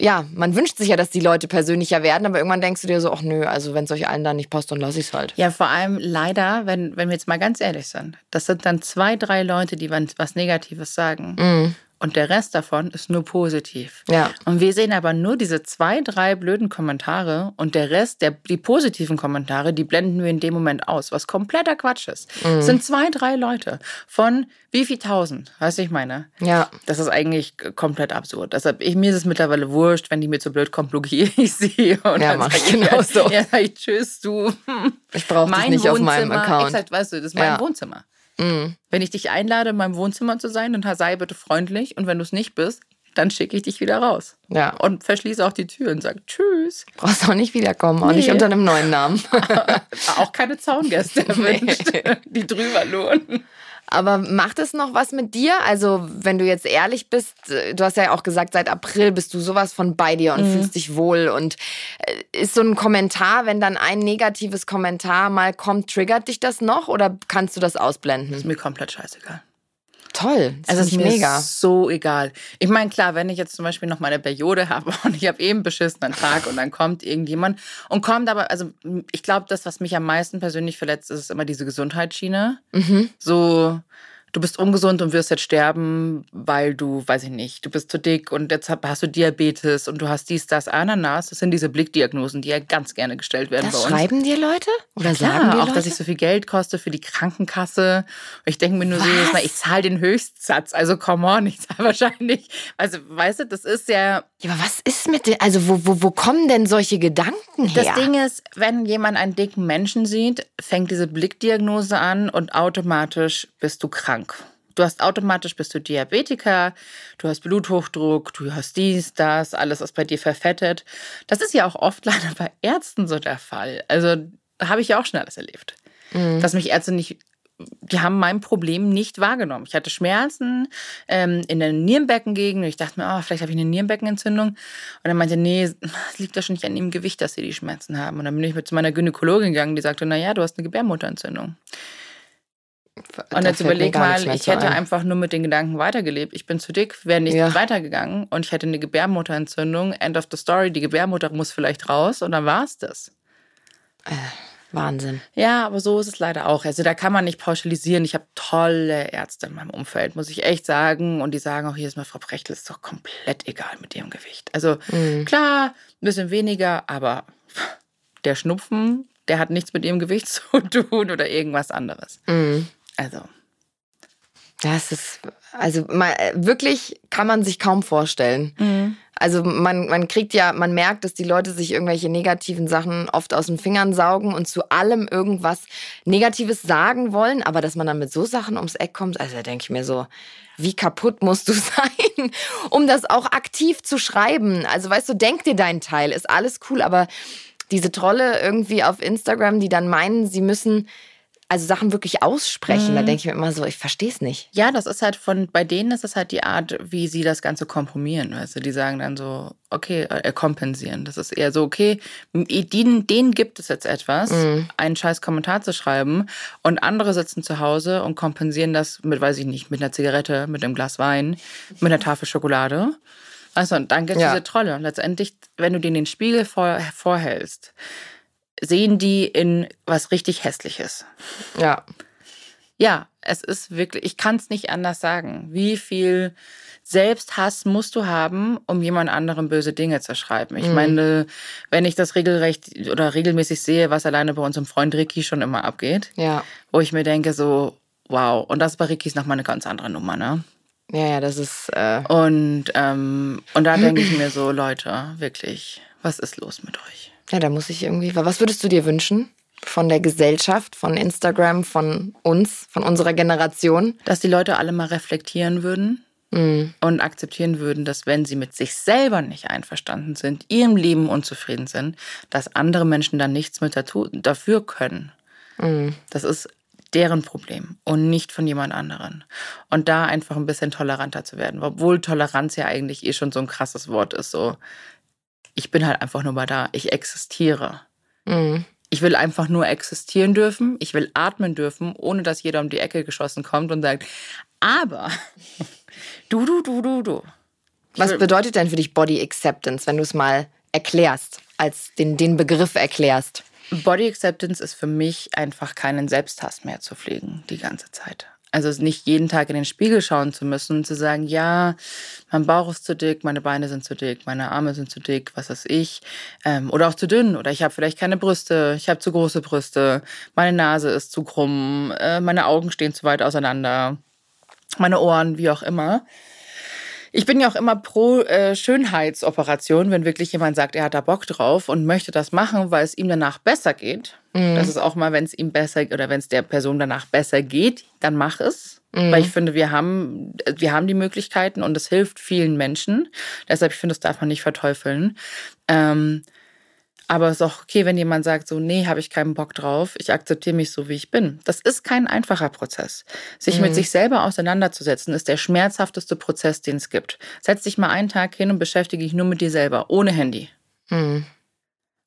ja, man wünscht sich ja, dass die Leute persönlicher werden, aber irgendwann denkst du dir so, ach nö, also wenn es euch allen da nicht passt, dann lass ich es halt. Ja, vor allem leider, wenn, wenn wir jetzt mal ganz ehrlich sind, das sind dann zwei, drei Leute, die was Negatives sagen. Mhm. Und der Rest davon ist nur positiv. Ja. Und wir sehen aber nur diese zwei, drei blöden Kommentare und der Rest, der, die positiven Kommentare, die blenden wir in dem Moment aus, was kompletter Quatsch ist. Mhm. Es sind zwei, drei Leute von wie viel tausend, weißt du, ich meine? Ja. Das ist eigentlich komplett absurd. Deshalb, ich, mir ist es mittlerweile wurscht, wenn die mir zu blöd kommen, blockiere ich sie. Und Ja, dann mach ich genauso. Ja, sag ich, tschüss, du. Ich brauche dich nicht auf meinem Account. Exakt, weißt du, das ist mein Ja. Wohnzimmer. Mhm. Wenn ich dich einlade, in meinem Wohnzimmer zu sein, dann sei bitte freundlich. Und wenn du es nicht bist, dann schicke ich dich wieder raus. Ja. Und verschließe auch die Tür und sage Tschüss. Brauchst auch nicht wiederkommen, auch nicht Nee. unter einem neuen Namen. Auch keine Zaungäste erwünscht, die drüber lohnen. Aber macht es noch was mit dir? Also, wenn du jetzt ehrlich bist, äh, du hast ja auch gesagt, seit April bist du sowas von bei dir und fühlst dich wohl. Und äh, ist so ein Kommentar, wenn dann ein negatives Kommentar mal kommt, triggert dich das noch oder kannst du das Ist ausblenden? mir komplett scheißegal. Toll, das Also ist ist mir mega. so egal. Ich meine, klar, wenn ich jetzt zum Beispiel noch meine Periode habe und ich habe eben einen beschissenen Tag und dann kommt irgendjemand und kommt aber, also ich glaube, das, was mich am meisten persönlich verletzt, ist immer diese Gesundheitsschiene. Mhm. So, du bist ungesund und wirst jetzt sterben, weil du, weiß ich nicht, du bist zu dick und jetzt hast du Diabetes und du hast dies, das, Ananas. Das sind diese Blickdiagnosen, die ja ganz gerne gestellt werden Das bei uns. schreiben dir Leute? Oder Klar, sagen dir auch, Leute? dass ich so viel Geld koste für die Krankenkasse. Ich denke mir nur so, jedes Mal, Was? ich zahle den Höchstsatz. Also come on, ich zahle wahrscheinlich. Also, weißt du, das ist ja. ja, aber was ist mit dir? Also, wo, wo, wo kommen denn solche Gedanken her? Das Ding ist, wenn jemand einen dicken Menschen sieht, fängt diese Blickdiagnose an und automatisch bist du krank. Du hast automatisch bist du Diabetiker, du hast Bluthochdruck, du hast dies, das, alles ist bei dir verfettet. Das ist ja auch oft leider bei Ärzten so der Fall. Also habe ich ja auch schon alles erlebt. Mhm. dass mich Ärzte nicht, die haben mein Problem nicht wahrgenommen. Ich hatte Schmerzen ähm, in der Nierenbeckengegend und ich dachte mir, oh, vielleicht habe ich eine Nierenbeckenentzündung. Und er meinte, nee, es liegt ja schon nicht an dem Gewicht, dass sie die Schmerzen haben. Und dann bin ich mit zu meiner Gynäkologin gegangen, die sagte, naja, du hast eine Gebärmutterentzündung. Und jetzt überleg mal, ich hätte ein. einfach nur mit den Gedanken weitergelebt. Ich bin zu dick, wäre nicht Ja. weitergegangen und ich hätte eine Gebärmutterentzündung. End of the story, die Gebärmutter muss vielleicht raus und dann war es das. Wahnsinn. Ja, aber so ist es leider auch. Also da kann man nicht pauschalisieren. Ich habe tolle Ärzte in meinem Umfeld, muss ich echt sagen. Und die sagen auch hier ist mal, Frau Brechtel, ist doch komplett egal mit ihrem Gewicht. Also Mhm. klar, ein bisschen weniger, aber der Schnupfen, der hat nichts mit ihrem Gewicht zu tun oder irgendwas anderes. Mhm. Also, Das ist, also mal, äh, wirklich kann man sich kaum vorstellen. Mhm. Also man, man kriegt ja, man merkt, dass die Leute sich irgendwelche negativen Sachen oft aus den Fingern saugen und zu allem irgendwas Negatives sagen wollen, aber dass man dann mit so Sachen ums Eck kommt, also da denke ich mir so, wie kaputt musst du sein, um das auch aktiv zu schreiben. Also weißt du, denk dir deinen Teil, ist alles cool, aber diese Trolle irgendwie auf Instagram, die dann meinen, sie müssen also Sachen wirklich aussprechen, da denke ich mir immer so, ich verstehe es nicht. Ja, das ist halt von, bei denen ist das halt die Art, wie sie das Ganze kompromieren. Weißt du, die sagen dann so, okay, äh, kompensieren. Das ist eher so, okay, denen, denen gibt es jetzt etwas, einen scheiß Kommentar zu schreiben und andere sitzen zu Hause und kompensieren das mit, weiß ich nicht, mit einer Zigarette, mit einem Glas Wein, mit einer Tafel Schokolade. Weißt du, und dann gibt es Ja. diese Trolle. Und letztendlich, wenn du denen den Spiegel vor, vorhältst, sehen die in was richtig Hässliches. Ja. Ja, es ist wirklich, ich kann es nicht anders sagen. Wie viel Selbsthass musst du haben, um jemand anderem böse Dinge zu schreiben? Ich meine, wenn ich das regelrecht oder regelmäßig sehe, was alleine bei unserem Freund Ricky schon immer abgeht, Ja. wo ich mir denke, so, wow, und das bei Ricky ist nochmal eine ganz andere Nummer, ne? Ja, ja, das ist, äh, Und, ähm, und da denke ich mir so, Leute, wirklich, was ist los mit euch? Ja, da muss ich irgendwie, was würdest du dir wünschen? Von der Gesellschaft, von Instagram, von uns, von unserer Generation? Dass die Leute alle mal reflektieren würden Mhm. und akzeptieren würden, dass wenn sie mit sich selber nicht einverstanden sind, ihrem Leben unzufrieden sind, dass andere Menschen dann nichts mit dazu, dafür können. Mhm. Das ist deren Problem und nicht von jemand anderen. Und da einfach ein bisschen toleranter zu werden, obwohl Toleranz ja eigentlich eh schon so ein krasses Wort ist. So, ich bin halt einfach nur mal da, ich existiere. Mhm. Ich will einfach nur existieren dürfen. Ich will atmen dürfen, ohne dass jeder um die Ecke geschossen kommt und sagt, aber du, du, du, du, du. Was bedeutet denn für dich Body Acceptance, wenn du es mal erklärst, als den, den Begriff erklärst? Body Acceptance ist für mich einfach keinen Selbsthass mehr zu pflegen die ganze Zeit. Also nicht jeden Tag in den Spiegel schauen zu müssen und zu sagen, ja, mein Bauch ist zu dick, meine Beine sind zu dick, meine Arme sind zu dick, was weiß ich. Ähm, oder auch zu dünn. Oder ich habe vielleicht keine Brüste, ich habe zu große Brüste, meine Nase ist zu krumm, äh, meine Augen stehen zu weit auseinander, meine Ohren, wie auch immer. Ich bin ja auch immer pro äh, Schönheitsoperation, wenn wirklich jemand sagt, er hat da Bock drauf und möchte das machen, weil es ihm danach besser geht. Mhm. Das ist auch mal, wenn es ihm besser oder wenn es der Person danach besser geht, dann mach es. Mhm. Weil ich finde, wir haben, wir haben die Möglichkeiten und es hilft vielen Menschen. Deshalb, ich finde, das darf man nicht verteufeln. Ähm, aber es ist auch okay, wenn jemand sagt, so, nee, habe ich keinen Bock drauf, ich akzeptiere mich so, wie ich bin. Das ist kein einfacher Prozess. Sich mhm. mit sich selber auseinanderzusetzen, ist der schmerzhafteste Prozess, den es gibt. Setz dich mal einen Tag hin und beschäftige dich nur mit dir selber, ohne Handy. Mhm.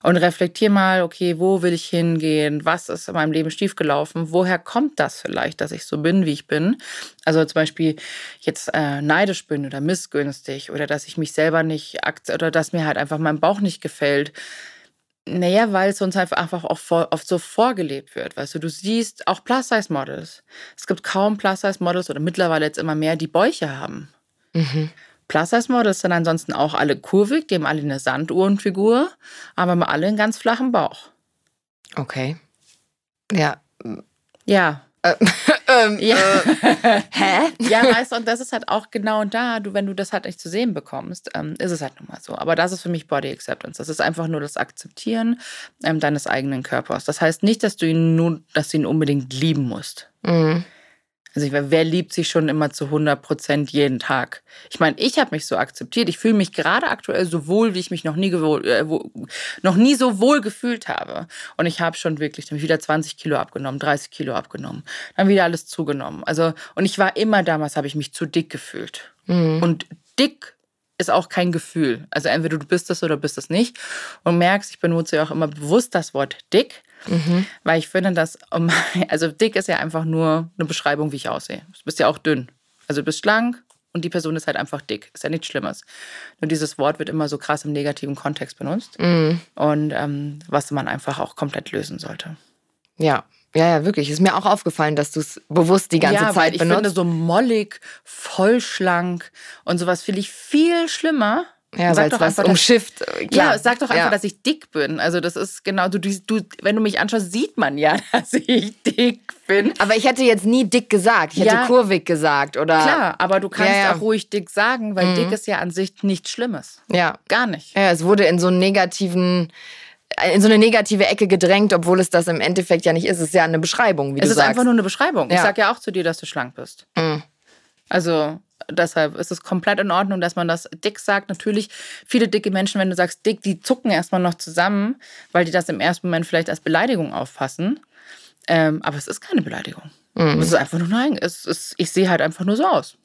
Und reflektier mal, okay, wo will ich hingehen? Was ist in meinem Leben schiefgelaufen? Woher kommt das vielleicht, dass ich so bin, wie ich bin? Also zum Beispiel jetzt äh, neidisch bin oder missgünstig oder dass ich mich selber nicht oder dass mir halt einfach mein Bauch nicht gefällt. Naja, weil es uns einfach auch oft so vorgelebt wird. Weißt du, du siehst auch Plus-Size-Models. Es gibt kaum Plus-Size-Models oder mittlerweile jetzt immer mehr, die Bäuche haben. Mhm. Plus-Size-Models sind ansonsten auch alle kurvig, die haben alle eine Sanduhrenfigur, aber haben alle einen ganz flachen Bauch. Okay. Ja. Ja, äh, ähm, ja. Äh, hä? Ja, weißt du, und das ist halt auch genau da, du, wenn du das halt nicht zu sehen bekommst, ähm, ist es halt nun mal so. Aber das ist für mich Body Acceptance. Das ist einfach nur das Akzeptieren ähm, deines eigenen Körpers. Das heißt nicht, dass du ihn nun, dass du ihn unbedingt lieben musst. Mhm. Also ich wer liebt sich schon immer zu 100 Prozent jeden Tag? Ich meine, ich habe mich so akzeptiert. Ich fühle mich gerade aktuell so wohl, wie ich mich noch nie, gewohl, äh, wo, noch nie so wohl gefühlt habe. Und ich habe schon wirklich dann wieder 20 Kilo abgenommen, 30 Kilo abgenommen, dann wieder alles zugenommen. Also und ich war immer damals, habe ich mich zu dick gefühlt. Mhm. Und dick ist auch kein Gefühl. Also entweder du bist das oder bist es nicht. Und merkst, ich benutze ja auch immer bewusst das Wort dick, mhm. weil ich finde, dass, also dick ist ja einfach nur eine Beschreibung, wie ich aussehe. Du bist ja auch dünn. Also du bist schlank und die Person ist halt einfach dick. Ist ja nichts Schlimmes. Nur dieses Wort wird immer so krass im negativen Kontext benutzt. Mhm. Und ähm, was man einfach auch komplett lösen sollte. Ja, ja, ja, wirklich. Ist mir auch aufgefallen, dass du es bewusst die ganze ja, Zeit benutzt. Ich finde so mollig, vollschlank und sowas finde ich viel schlimmer. Ja, sag doch was einfach, umschifft. Klar. Ja, sag doch einfach, ja. dass ich dick bin. Also das ist genau, du, du, wenn du mich anschaust, sieht man ja, dass ich dick bin. Aber ich hätte jetzt nie dick gesagt. Ich hätte ja. kurvig gesagt, oder? Klar, aber du kannst ja, auch ruhig dick sagen, weil mhm. dick ist ja an sich nichts Schlimmes. Ja. Gar nicht. Ja, es wurde in so einen negativen in so eine negative Ecke gedrängt, obwohl es das im Endeffekt ja nicht ist. Es ist ja eine Beschreibung, wie es du sagst. Es ist einfach nur eine Beschreibung. Ich sage ja auch zu dir, dass du schlank bist. Mhm. Also deshalb ist es komplett in Ordnung, dass man das dick sagt. Natürlich, viele dicke Menschen, wenn du sagst dick, die zucken erstmal noch zusammen, weil die das im ersten Moment vielleicht als Beleidigung auffassen. Ähm, aber es ist keine Beleidigung. Mhm. Es ist einfach nur nein. Es ist, ich sehe halt einfach nur so aus.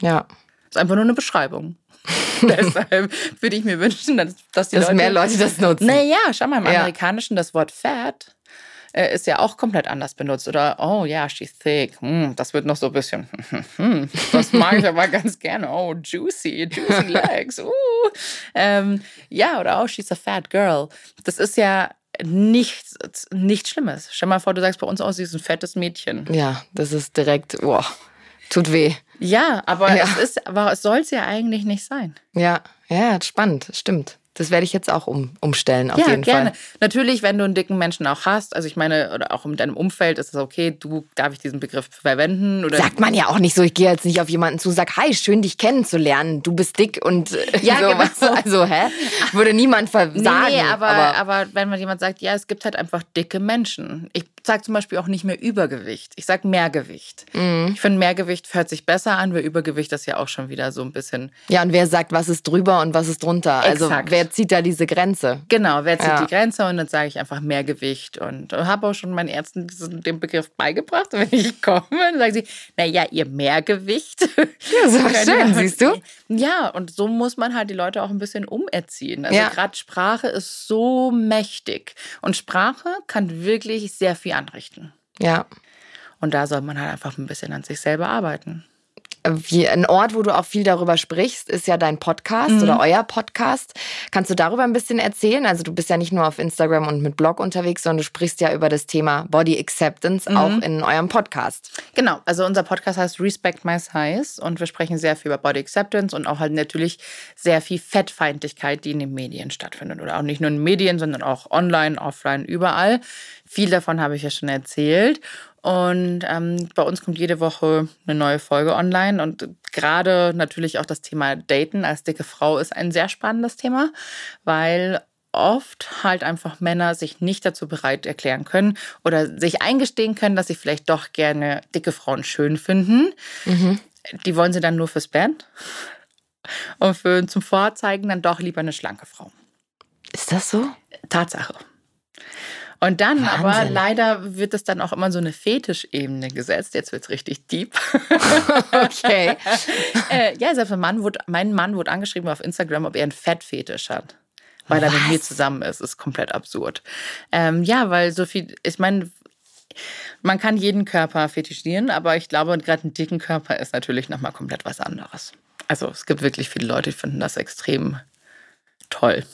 Ja. Es ist einfach nur eine Beschreibung. Deshalb würde ich mir wünschen, dass, dass die dass Leute, mehr Leute das nutzen. Naja, schau mal, im ja. Amerikanischen das Wort fat äh, ist ja auch komplett anders benutzt. Oder, oh ja, she's thick. Hm, das wird noch so ein bisschen, hm, das mag ich aber ganz gerne. Oh, juicy, juicy legs. Uh. Ähm, ja, oder oh, she's a fat girl. Das ist ja nichts, nichts Schlimmes. Stell mal vor, du sagst bei uns aus, sie ist ein fettes Mädchen. Ja, das ist direkt, boah, tut weh. Ja, aber ja. es ist, aber es soll es ja eigentlich nicht sein. Ja, ja, spannend, stimmt. Das werde ich jetzt auch um, umstellen, auf ja, jeden gerne. Fall. Natürlich, wenn du einen dicken Menschen auch hast, also ich meine, oder auch in deinem Umfeld ist es okay, du darf ich diesen Begriff verwenden. Oder Sagt man ja auch nicht so, ich gehe jetzt nicht auf jemanden zu, sag, hi, schön dich kennenzulernen, du bist dick und ja, so, genau. also, hä? Würde niemand sagen. Nee, aber, aber, aber wenn man jemand sagt, ja, es gibt halt einfach dicke Menschen. Ich sage zum Beispiel auch nicht mehr Übergewicht. Ich sage Mehrgewicht. Mhm. Ich finde, Mehrgewicht hört sich besser an, weil Übergewicht ist ja auch schon wieder so ein bisschen. Ja, und wer sagt, was ist drüber und was ist drunter? Also, Exakt. Wer zieht da diese Grenze? Genau, wer zieht ja. die Grenze und dann sage ich einfach Mehrgewicht und habe auch schon meinen Ärzten den Begriff beigebracht. wenn ich komme, dann sagen sie, naja, ihr Mehrgewicht. Ja, so schön, siehst du? Ja, und so muss man halt die Leute auch ein bisschen umerziehen. Also ja. gerade Sprache ist so mächtig und Sprache kann wirklich sehr viel anrichten. Ja. Und da soll man halt einfach ein bisschen an sich selber arbeiten. wie, ein Ort, wo du auch viel darüber sprichst, ist ja dein Podcast mhm. oder euer Podcast. Kannst du darüber ein bisschen erzählen? Also du bist ja nicht nur auf Instagram und mit Blog unterwegs, sondern du sprichst ja über das Thema Body Acceptance mhm. auch in eurem Podcast. Genau, also unser Podcast heißt Respect My Size und wir sprechen sehr viel über Body Acceptance und auch halt natürlich sehr viel Fettfeindlichkeit, die in den Medien stattfindet oder auch nicht nur in den Medien, sondern auch online, offline, überall. Viel davon habe ich ja schon erzählt. Und ähm, bei uns kommt jede Woche eine neue Folge online. Und gerade natürlich auch das Thema Daten als dicke Frau ist ein sehr spannendes Thema, weil oft halt einfach Männer sich nicht dazu bereit erklären können oder sich eingestehen können, dass sie vielleicht doch gerne dicke Frauen schön finden. Mhm. Die wollen sie dann nur fürs Band. Und für, zum Vorzeigen dann doch lieber eine schlanke Frau. Ist das so? Tatsache. Und dann Wahnsinn. aber leider wird es dann auch immer so eine Fetischebene gesetzt. Jetzt wird es richtig deep. okay. äh, ja, also Mann wurde, mein Mann wurde angeschrieben auf Instagram, ob er einen Fettfetisch hat. Weil Was? er mit mir zusammen ist. Ist komplett absurd. Ähm, ja, weil so viel, ich meine, man kann jeden Körper fetischieren, aber ich glaube, gerade einen dicken Körper ist natürlich nochmal komplett was anderes. Also es gibt wirklich viele Leute, die finden das extrem toll.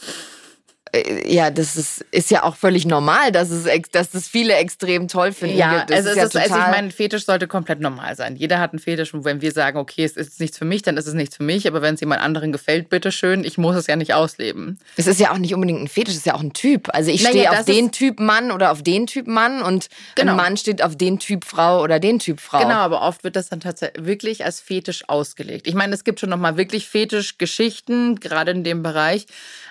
Äh, ja, das ist, ist ja auch völlig normal, dass es dass das viele extrem toll finden. Ja, das also, ist ja ist, also ich meine, Fetisch sollte komplett normal sein. Jeder hat einen Fetisch und wenn wir sagen, okay, es ist nichts für mich, dann ist es nichts für mich. Aber wenn es jemand anderen gefällt, bitteschön, ich muss es ja nicht ausleben. Es ist ja auch nicht unbedingt ein Fetisch, es ist ja auch ein Typ. Also ich stehe naja, auf den Typ Mann oder auf den Typ Mann und genau. ein Mann steht auf den Typ Frau oder den Typ Frau. Genau, aber oft wird das dann tatsächlich wirklich als Fetisch ausgelegt. Ich meine, es gibt schon nochmal wirklich Fetischgeschichten, gerade in dem Bereich.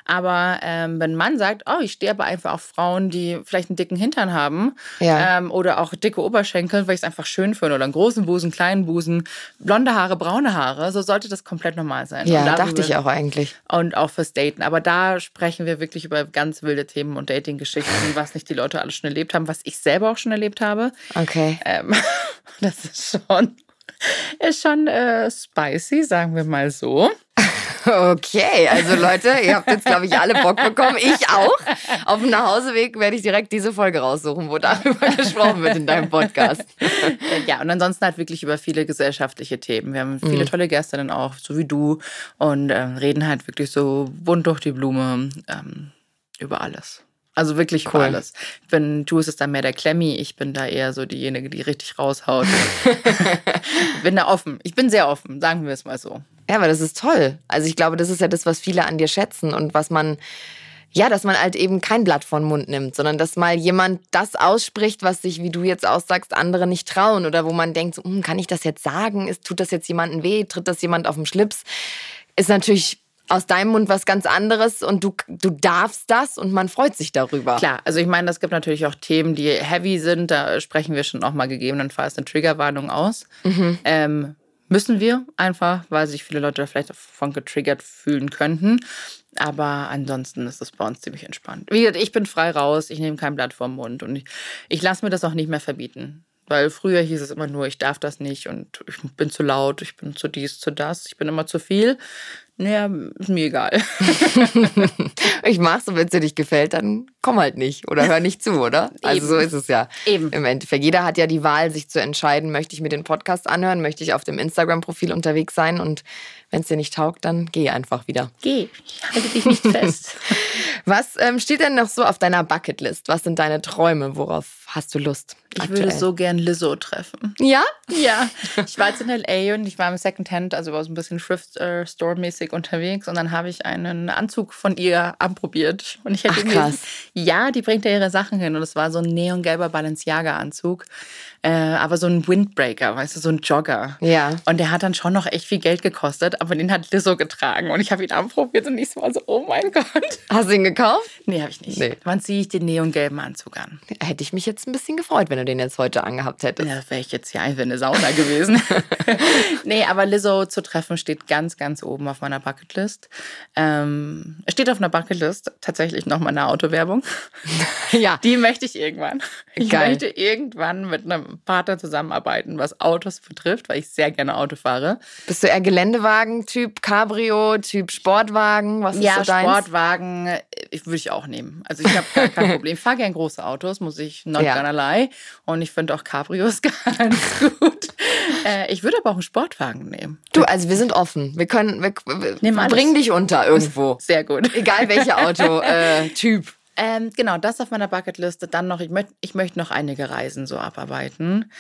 Aber ähm, wenn ein Mann sagt, oh, ich stehe aber einfach auf Frauen, die vielleicht einen dicken Hintern haben ja. ähm, oder auch dicke Oberschenkel, weil ich es einfach schön finde oder einen großen Busen, kleinen Busen, blonde Haare, braune Haare, so sollte das komplett normal sein. Ja, darüber, dachte ich auch eigentlich. Und auch fürs Daten. Aber da sprechen wir wirklich über ganz wilde Themen und Dating-Geschichten, was nicht die Leute alle schon erlebt haben, was ich selber auch schon erlebt habe. Okay. Ähm, das ist schon, ist schon äh, spicy, sagen wir mal so. Okay, also Leute, ihr habt jetzt, glaube ich, alle Bock bekommen. Ich auch. Auf dem Nachhauseweg werde ich direkt diese Folge raussuchen, wo darüber gesprochen wird in deinem Podcast. Ja, und ansonsten halt wirklich über viele gesellschaftliche Themen. Wir haben viele mhm. tolle Gäste dann auch, so wie du, und ähm, reden halt wirklich so bunt durch die Blume ähm, über alles. Also wirklich cool. alles. Wenn du ist es dann mehr der Klemmi, ich bin da eher so diejenige, die richtig raushaut. ich bin da offen. Ich bin sehr offen, sagen wir es mal so. Ja, aber das ist toll. Also ich glaube, das ist ja das, was viele an dir schätzen und was man, ja, dass man halt eben kein Blatt vor den Mund nimmt, sondern dass mal jemand das ausspricht, was sich, wie du jetzt aussagst, andere nicht trauen oder wo man denkt, so, hm, kann ich das jetzt sagen? Ist, tut das jetzt jemandem weh? Tritt das jemand auf den Schlips? Ist natürlich aus deinem Mund was ganz anderes und du, du darfst das und man freut sich darüber. Klar, also ich meine, es gibt natürlich auch Themen, die heavy sind. Da sprechen wir schon auch mal gegebenenfalls eine Triggerwarnung aus. Mhm. Ähm, Müssen wir einfach, weil sich viele Leute vielleicht davon getriggert fühlen könnten. Aber ansonsten ist es bei uns ziemlich entspannt. Wie gesagt, ich bin frei raus, ich nehme kein Blatt vorm Mund und ich, ich lasse mir das auch nicht mehr verbieten. Weil früher hieß es immer nur, ich darf das nicht und ich bin zu laut, ich bin zu dies, zu das, ich bin immer zu viel. Naja, ist mir egal. ich mach's und wenn es dir nicht gefällt, dann komm halt nicht oder hör nicht zu, oder? Also so ist es ja. Eben. Im Endeffekt. Jeder hat ja die Wahl, sich zu entscheiden, möchte ich mir den Podcast anhören, möchte ich auf dem Instagram-Profil unterwegs sein und wenn es dir nicht taugt, dann geh einfach wieder. Geh, ich halte dich nicht fest. Was ähm, steht denn noch so auf deiner Bucketlist? Was sind deine Träume? Worauf hast du Lust? Ich aktuell? würde so gern Lizzo treffen. Ja? Ja. Ich war jetzt in L.A. und ich war im Secondhand, also war so ein bisschen Thrift-Store-mäßig unterwegs und dann habe ich einen Anzug von ihr anprobiert. Und ich hätte Ach, krass. Ja, die bringt ja ihre Sachen hin und es war so ein neongelber Balenciaga-Anzug. Äh, aber so ein Windbreaker, weißt du, so ein Jogger. Ja. Und der hat dann schon noch echt viel Geld gekostet, aber den hat Lizzo getragen. Und ich habe ihn anprobiert und ich war so, oh mein Gott. Hast du ihn gekauft? Nee, habe ich nicht. Nee. Wann ziehe ich den neongelben Anzug an? Hätte ich mich jetzt ein bisschen gefreut, wenn du den jetzt heute angehabt hättest. Ja, wäre ich jetzt hier einfach in der Sauna gewesen. nee, aber Lizzo zu treffen steht ganz, ganz oben auf meiner Bucketlist. Ähm, steht auf einer Bucketlist tatsächlich noch mal eine Autowerbung. ja. Die möchte ich irgendwann. Ich Geil. möchte irgendwann mit einem Partner zusammenarbeiten, was Autos betrifft, weil ich sehr gerne Auto fahre. Bist du eher Geländewagen-Typ, Cabrio, Typ Sportwagen? Was ist ja, so deins? Sportwagen äh, würde ich auch nehmen. Also ich habe gar kein Problem. Ich fahre gerne große Autos, muss ich not ja. gonna lie. Und ich finde auch Cabrios ganz gut. äh, ich würde aber auch einen Sportwagen nehmen. Du, also wir sind offen. Wir können, wir, wir bringen dich unter irgendwo. Sehr gut. Egal welcher Autotyp. Äh, ähm, genau, das auf meiner Bucketliste. Dann noch, ich, möcht, ich möchte noch einige Reisen so abarbeiten.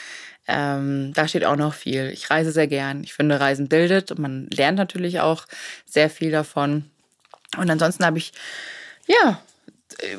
Ähm, da steht auch noch viel. Ich reise sehr gern. Ich finde, Reisen bildet und man lernt natürlich auch sehr viel davon. Und ansonsten habe ich, ja,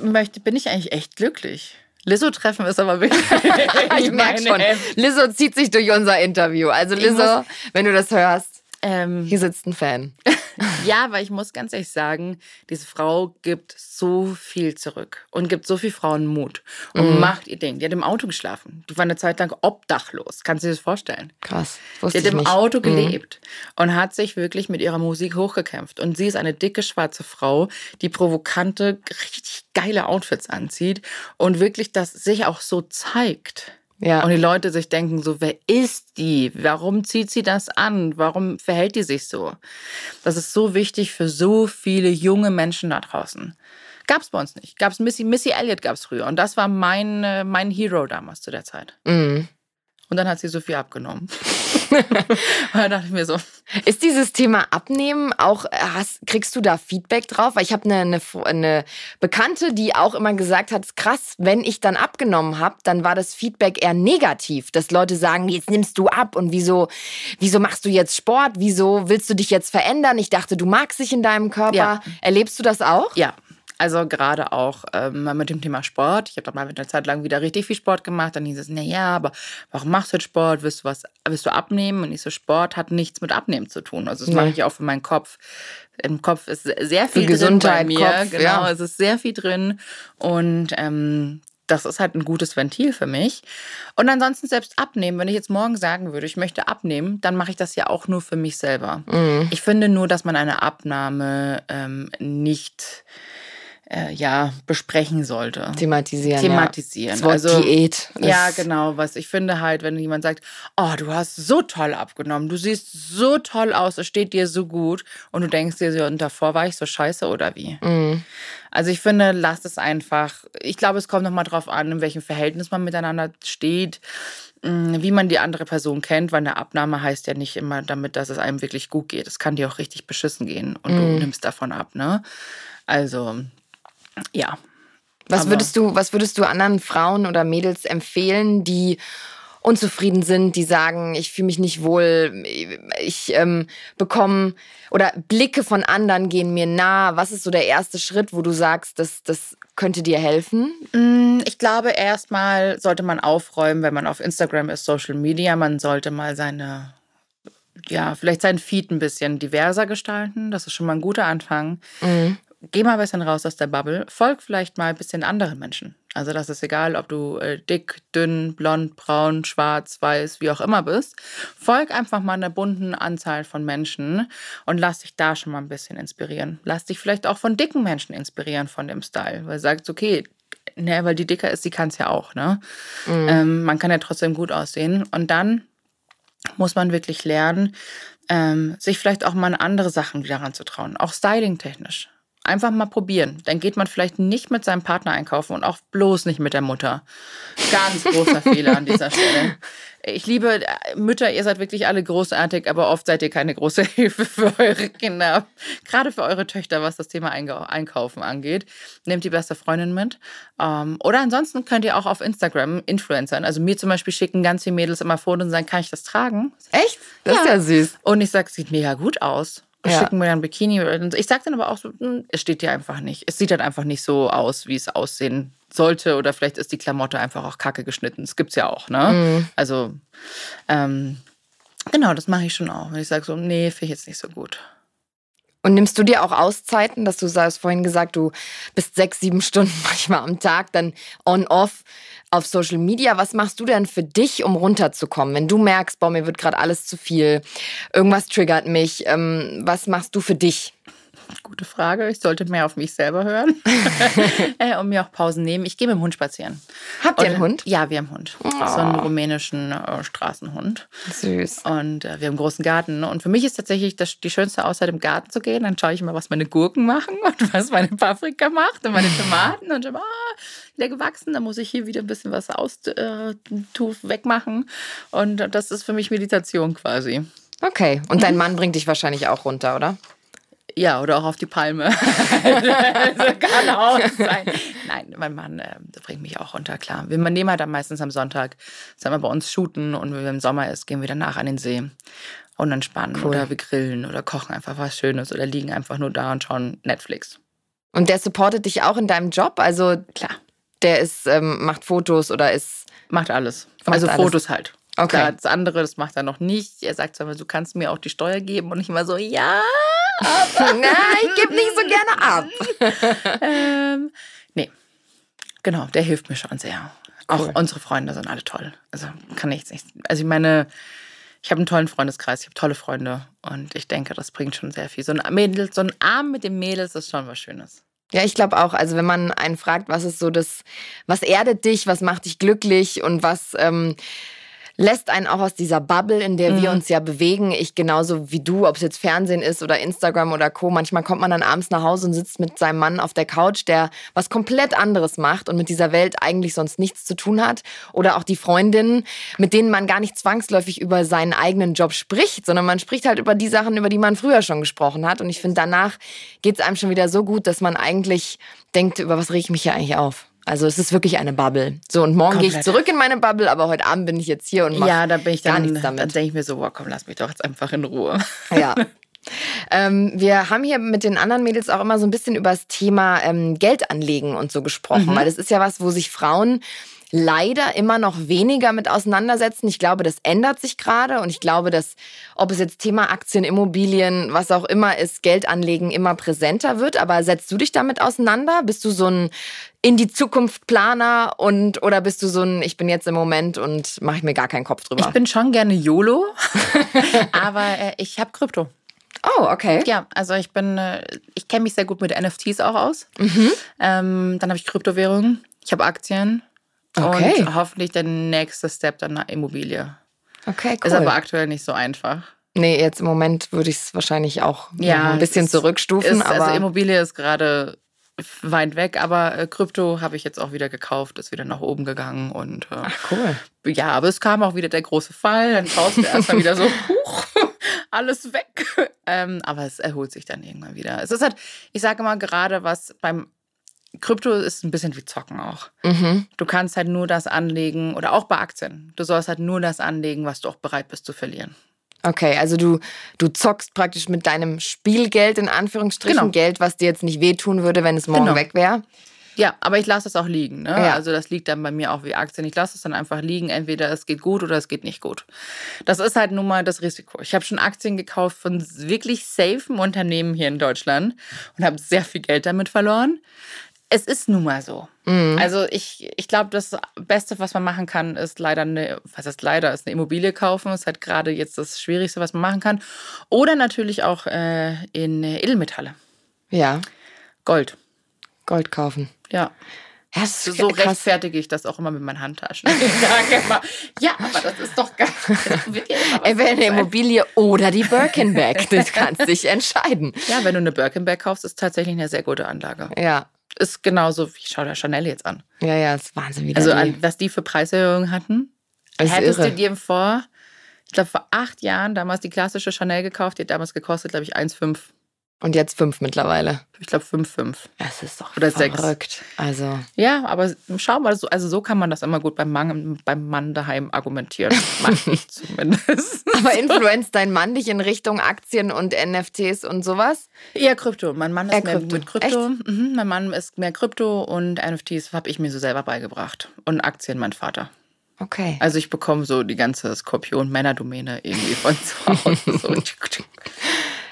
möchte, bin ich eigentlich echt glücklich. Lizzo-Treffen ist aber wirklich. ich merke schon. Lizzo zieht sich durch unser Interview. Also Lizzo, wenn du das hörst, ähm, hier sitzt ein Fan. ja, weil ich muss ganz ehrlich sagen, diese Frau gibt so viel zurück und gibt so viel Frauen Mut und mhm. macht ihr Ding. Die hat im Auto geschlafen. Die war eine Zeit lang obdachlos. Kannst du dir das vorstellen? Krass. Die hat im nicht. Auto mhm. gelebt mhm. und hat sich wirklich mit ihrer Musik hochgekämpft. Und sie ist eine dicke schwarze Frau, die provokante, richtig geile Outfits anzieht und wirklich das sich auch so zeigt. Ja. Und die Leute sich denken so, wer ist die? Warum zieht sie das an? Warum verhält die sich so? Das ist so wichtig für so viele junge Menschen da draußen. Gab es bei uns nicht. Gab es Missy, Missy Elliott gab es früher. Und das war mein, äh, mein Hero damals zu der Zeit. Mhm. Und dann hat sie so viel abgenommen. und dann dachte ich mir so. Ist dieses Thema Abnehmen auch, hast, kriegst du da Feedback drauf? Weil ich habe eine, eine, eine, Bekannte, die auch immer gesagt hat, krass, wenn ich dann abgenommen habe, dann war das Feedback eher negativ, dass Leute sagen, jetzt nimmst du ab und wieso, wieso machst du jetzt Sport? Wieso willst du dich jetzt verändern? Ich dachte, du magst dich in deinem Körper. Ja. Erlebst du das auch? Ja, also gerade auch ähm, mit dem Thema Sport. Ich habe dann mal eine Zeit lang wieder richtig viel Sport gemacht. Dann hieß es, naja, aber warum machst du jetzt Sport? Willst du was, willst du abnehmen? Und ich so, Sport hat nichts mit Abnehmen zu tun. Also das ja. mache ich auch für meinen Kopf. Im Kopf ist sehr viel für drin bei mir. Kopf, genau, ja. es ist sehr viel drin. Und ähm, das ist halt ein gutes Ventil für mich. Und ansonsten selbst abnehmen. Wenn ich jetzt morgen sagen würde, ich möchte abnehmen, dann mache ich das ja auch nur für mich selber. Mhm. Ich finde nur, dass man eine Abnahme ähm, nicht äh, ja, besprechen sollte. Thematisieren. Thematisieren. Ja. also, Diät. Ja, genau. Was ich finde halt, wenn jemand sagt, oh, du hast so toll abgenommen, du siehst so toll aus, es steht dir so gut und du denkst dir so, und davor war ich so scheiße oder wie? Mhm. Also ich finde, lasst es einfach. Ich glaube, es kommt nochmal drauf an, in welchem Verhältnis man miteinander steht mm, wie man die andere Person kennt, weil eine Abnahme heißt ja nicht immer damit, dass es einem wirklich gut geht. Es kann dir auch richtig beschissen gehen und mm. du mhm. nimmst davon ab, ne? Also, ja. Was würdest du, was würdest du anderen Frauen oder Mädels empfehlen, die unzufrieden sind, die sagen, ich fühle mich nicht wohl, ich ähm, bekomme oder Blicke von anderen gehen mir nah. Was ist so der erste Schritt, wo du sagst, das, das könnte dir helfen? Mm, ich glaube, erstmal sollte man aufräumen, wenn man auf Instagram ist, Social Media. Man sollte mal seine, ja, vielleicht seinen Feed ein bisschen diverser gestalten. Das ist schon mal ein guter Anfang. Mhm geh mal ein bisschen raus aus der Bubble, folg vielleicht mal ein bisschen anderen Menschen. Also das ist egal, ob du äh, dick, dünn, blond, braun, schwarz, weiß, wie auch immer bist. Folg einfach mal einer bunten Anzahl von Menschen und lass dich da schon mal ein bisschen inspirieren. Lass dich vielleicht auch von dicken Menschen inspirieren von dem Style, weil du sagst, okay, ne, weil die dicker ist, die kann es ja auch, ne? Mhm. Ähm, man kann ja trotzdem gut aussehen. Und dann muss man wirklich lernen, ähm, sich vielleicht auch mal andere Sachen wieder ranzutrauen, auch styling-technisch. Einfach mal probieren. Dann geht man vielleicht nicht mit seinem Partner einkaufen und auch bloß nicht mit der Mutter. Ganz großer Fehler an dieser Stelle. Ich liebe äh, Mütter, ihr seid wirklich alle großartig, aber oft seid ihr keine große Hilfe für eure Kinder. Gerade für eure Töchter, was das Thema Einkaufen angeht. Nehmt die beste Freundin mit. Ähm, oder ansonsten könnt ihr auch auf Instagram Influencern, also mir zum Beispiel schicken ganz viele Mädels immer Fotos und sagen, kann ich das tragen? Echt? Das ja. ist ja süß. Und ich sage, sieht mega gut aus ja. schicken mir dann Bikini. Ich sage dann aber auch so, hm, es steht dir einfach nicht. Es sieht halt einfach nicht so aus, wie es aussehen sollte. Oder vielleicht ist die Klamotte einfach auch kacke geschnitten. Das gibt es ja auch, ne? Mhm. Also, ähm, genau, das mache ich schon auch. Wenn ich sage so, nee, finde ich jetzt nicht so gut. Und nimmst du dir auch Auszeiten, dass du sagst, vorhin gesagt, du bist sechs, sieben Stunden manchmal am Tag, dann on-off auf Social Media. Was machst du denn für dich, um runterzukommen? Wenn du merkst, boah, mir wird gerade alles zu viel, irgendwas triggert mich, ähm, was machst du für dich? Gute Frage. Ich sollte mehr auf mich selber hören äh, und mir auch Pausen nehmen. Ich gehe mit dem Hund spazieren. Habt ihr einen Hund? Ja, wir haben einen Hund. Oh. So einen rumänischen äh, Straßenhund. Süß. Und äh, wir haben einen großen Garten. Und für mich ist tatsächlich das, die schönste Auszeit, im Garten zu gehen. Dann schaue ich mal, was meine Gurken machen und was meine Paprika macht und meine Tomaten. Und ich ah, wieder gewachsen. Dann muss ich hier wieder ein bisschen was aus, äh, wegmachen. Und das ist für mich Meditation quasi. Okay. Und dein Mann bringt dich wahrscheinlich auch runter, oder? Ja, oder auch auf die Palme. also kann auch sein. Nein, mein Mann äh, bringt mich auch runter, klar. Wir nehmen halt dann meistens am Sonntag, sagen wir bei uns shooten und wenn im Sommer ist, gehen wir danach an den See und entspannen cool. oder wir grillen oder kochen einfach was Schönes oder liegen einfach nur da und schauen Netflix. Und der supportet dich auch in deinem Job? Also klar. Der ist, ähm, macht Fotos oder ist. Macht alles. Macht also alles. Fotos halt. Okay. Das andere, das macht er noch nicht. Er sagt zwar, du kannst mir auch die Steuer geben und ich immer so, ja, aber nein, ich gebe nicht so gerne ab. ähm, nee, genau, der hilft mir schon sehr. Auch cool. unsere Freunde sind alle toll. Also kann ich nicht. Also ich meine, ich habe einen tollen Freundeskreis, ich habe tolle Freunde und ich denke, das bringt schon sehr viel. So ein Mädel, so ein Arm mit den Mädels ist schon was Schönes. Ja, ich glaube auch. Also wenn man einen fragt, was ist so das, was erdet dich, was macht dich glücklich und was ähm, lässt einen auch aus dieser Bubble, in der mhm. wir uns ja bewegen. Ich genauso wie du, ob es jetzt Fernsehen ist oder Instagram oder Co. Manchmal kommt man dann abends nach Hause und sitzt mit seinem Mann auf der Couch, der was komplett anderes macht und mit dieser Welt eigentlich sonst nichts zu tun hat. Oder auch die Freundinnen, mit denen man gar nicht zwangsläufig über seinen eigenen Job spricht, sondern man spricht halt über die Sachen, über die man früher schon gesprochen hat. Und ich finde, danach geht es einem schon wieder so gut, dass man eigentlich denkt, über was rege ich mich hier eigentlich auf? Also es ist wirklich eine Bubble. So und morgen gehe ich zurück in meine Bubble, aber heute Abend bin ich jetzt hier und mache ja, da bin ich dann, gar nichts damit. Dann denke ich mir so, wow, komm, lass mich doch jetzt einfach in Ruhe. Ja. Ähm, wir haben hier mit den anderen Mädels auch immer so ein bisschen über das Thema ähm, Geld anlegen und so gesprochen, mhm. weil das ist ja was, wo sich Frauen leider immer noch weniger mit auseinandersetzen. Ich glaube, das ändert sich gerade und ich glaube, dass, ob es jetzt Thema Aktien, Immobilien, was auch immer ist, Geld anlegen immer präsenter wird. Aber setzt du dich damit auseinander? Bist du so ein in die Zukunft Planer und oder bist du so ein ich bin jetzt im Moment und mache ich mir gar keinen Kopf drüber? Ich bin schon gerne YOLO, aber äh, ich habe Krypto. Oh, okay. Ja, also ich bin, äh, ich kenne mich sehr gut mit NFTs auch aus. Mhm. Ähm, dann habe ich Kryptowährungen, ich habe Aktien, Okay. Und hoffentlich der nächste Step dann nach Immobilie. Okay, cool. Ist aber aktuell nicht so einfach. Nee, jetzt im Moment würde ich es wahrscheinlich auch ja, ein bisschen ist, zurückstufen. Ist, also Immobilie ist gerade weit weg, aber äh, Krypto habe ich jetzt auch wieder gekauft, ist wieder nach oben gegangen und äh, Ach, cool. Ja, aber es kam auch wieder der große Fall, dann schaust du erstmal wieder so, huch, alles weg. Ähm, aber es erholt sich dann irgendwann wieder. Es ist halt, ich sage immer gerade, was beim Krypto ist ein bisschen wie Zocken auch. Mhm. Du kannst halt nur das anlegen oder auch bei Aktien. Du sollst halt nur das anlegen, was du auch bereit bist zu verlieren. Okay, also du, du zockst praktisch mit deinem Spielgeld in Anführungsstrichen genau. Geld, was dir jetzt nicht wehtun würde, wenn es morgen genau. weg wäre. Ja, aber ich lasse es auch liegen. Ne? Ja. Also das liegt dann bei mir auch wie Aktien. Ich lasse es dann einfach liegen. Entweder es geht gut oder es geht nicht gut. Das ist halt nun mal das Risiko. Ich habe schon Aktien gekauft von wirklich safen Unternehmen hier in Deutschland und habe sehr viel Geld damit verloren es ist nun mal so. Mhm. Also ich, ich glaube, das Beste, was man machen kann, ist leider eine, was heißt leider, ist eine Immobilie kaufen. Das ist halt gerade jetzt das Schwierigste, was man machen kann. Oder natürlich auch äh, in Edelmetalle. Ja. Gold. Gold kaufen. Ja. Ja, so so rechtfertige ich das auch immer mit meinen Handtaschen. Ich sage immer, ja, aber das ist doch geil. Entweder eine Immobilie oder die Birkenback. Das kannst dich entscheiden. Ja, wenn du eine Birkenback kaufst, ist tatsächlich eine sehr gute Anlage. Ja, ist genauso, ich schaue da Chanel jetzt an. Ja, ja, das ist Wahnsinn. Wie also, an, was die für Preiserhöhungen hatten. Das hättest irre. du dir vor, ich glaube, vor acht Jahren damals die klassische Chanel gekauft, die hat damals gekostet, glaube ich, 1,5. Und jetzt fünf mittlerweile. Ich glaube fünf, fünf. Das ist doch Oder verrückt. Sechs. Also. Ja, aber schau mal, also so kann man das immer gut beim Mann, beim Mann daheim argumentieren. Ich zumindest. Aber influenzt dein Mann dich in Richtung Aktien und NFTs und sowas? Ja, Krypto. Mein Mann ist äh, mehr Krypto. mit Krypto. Mhm, mein Mann ist mehr Krypto und NFTs habe ich mir so selber beigebracht. Und Aktien mein Vater. Okay. Also ich bekomme so die ganze Skorpion-Männerdomäne irgendwie von zu Hause. so.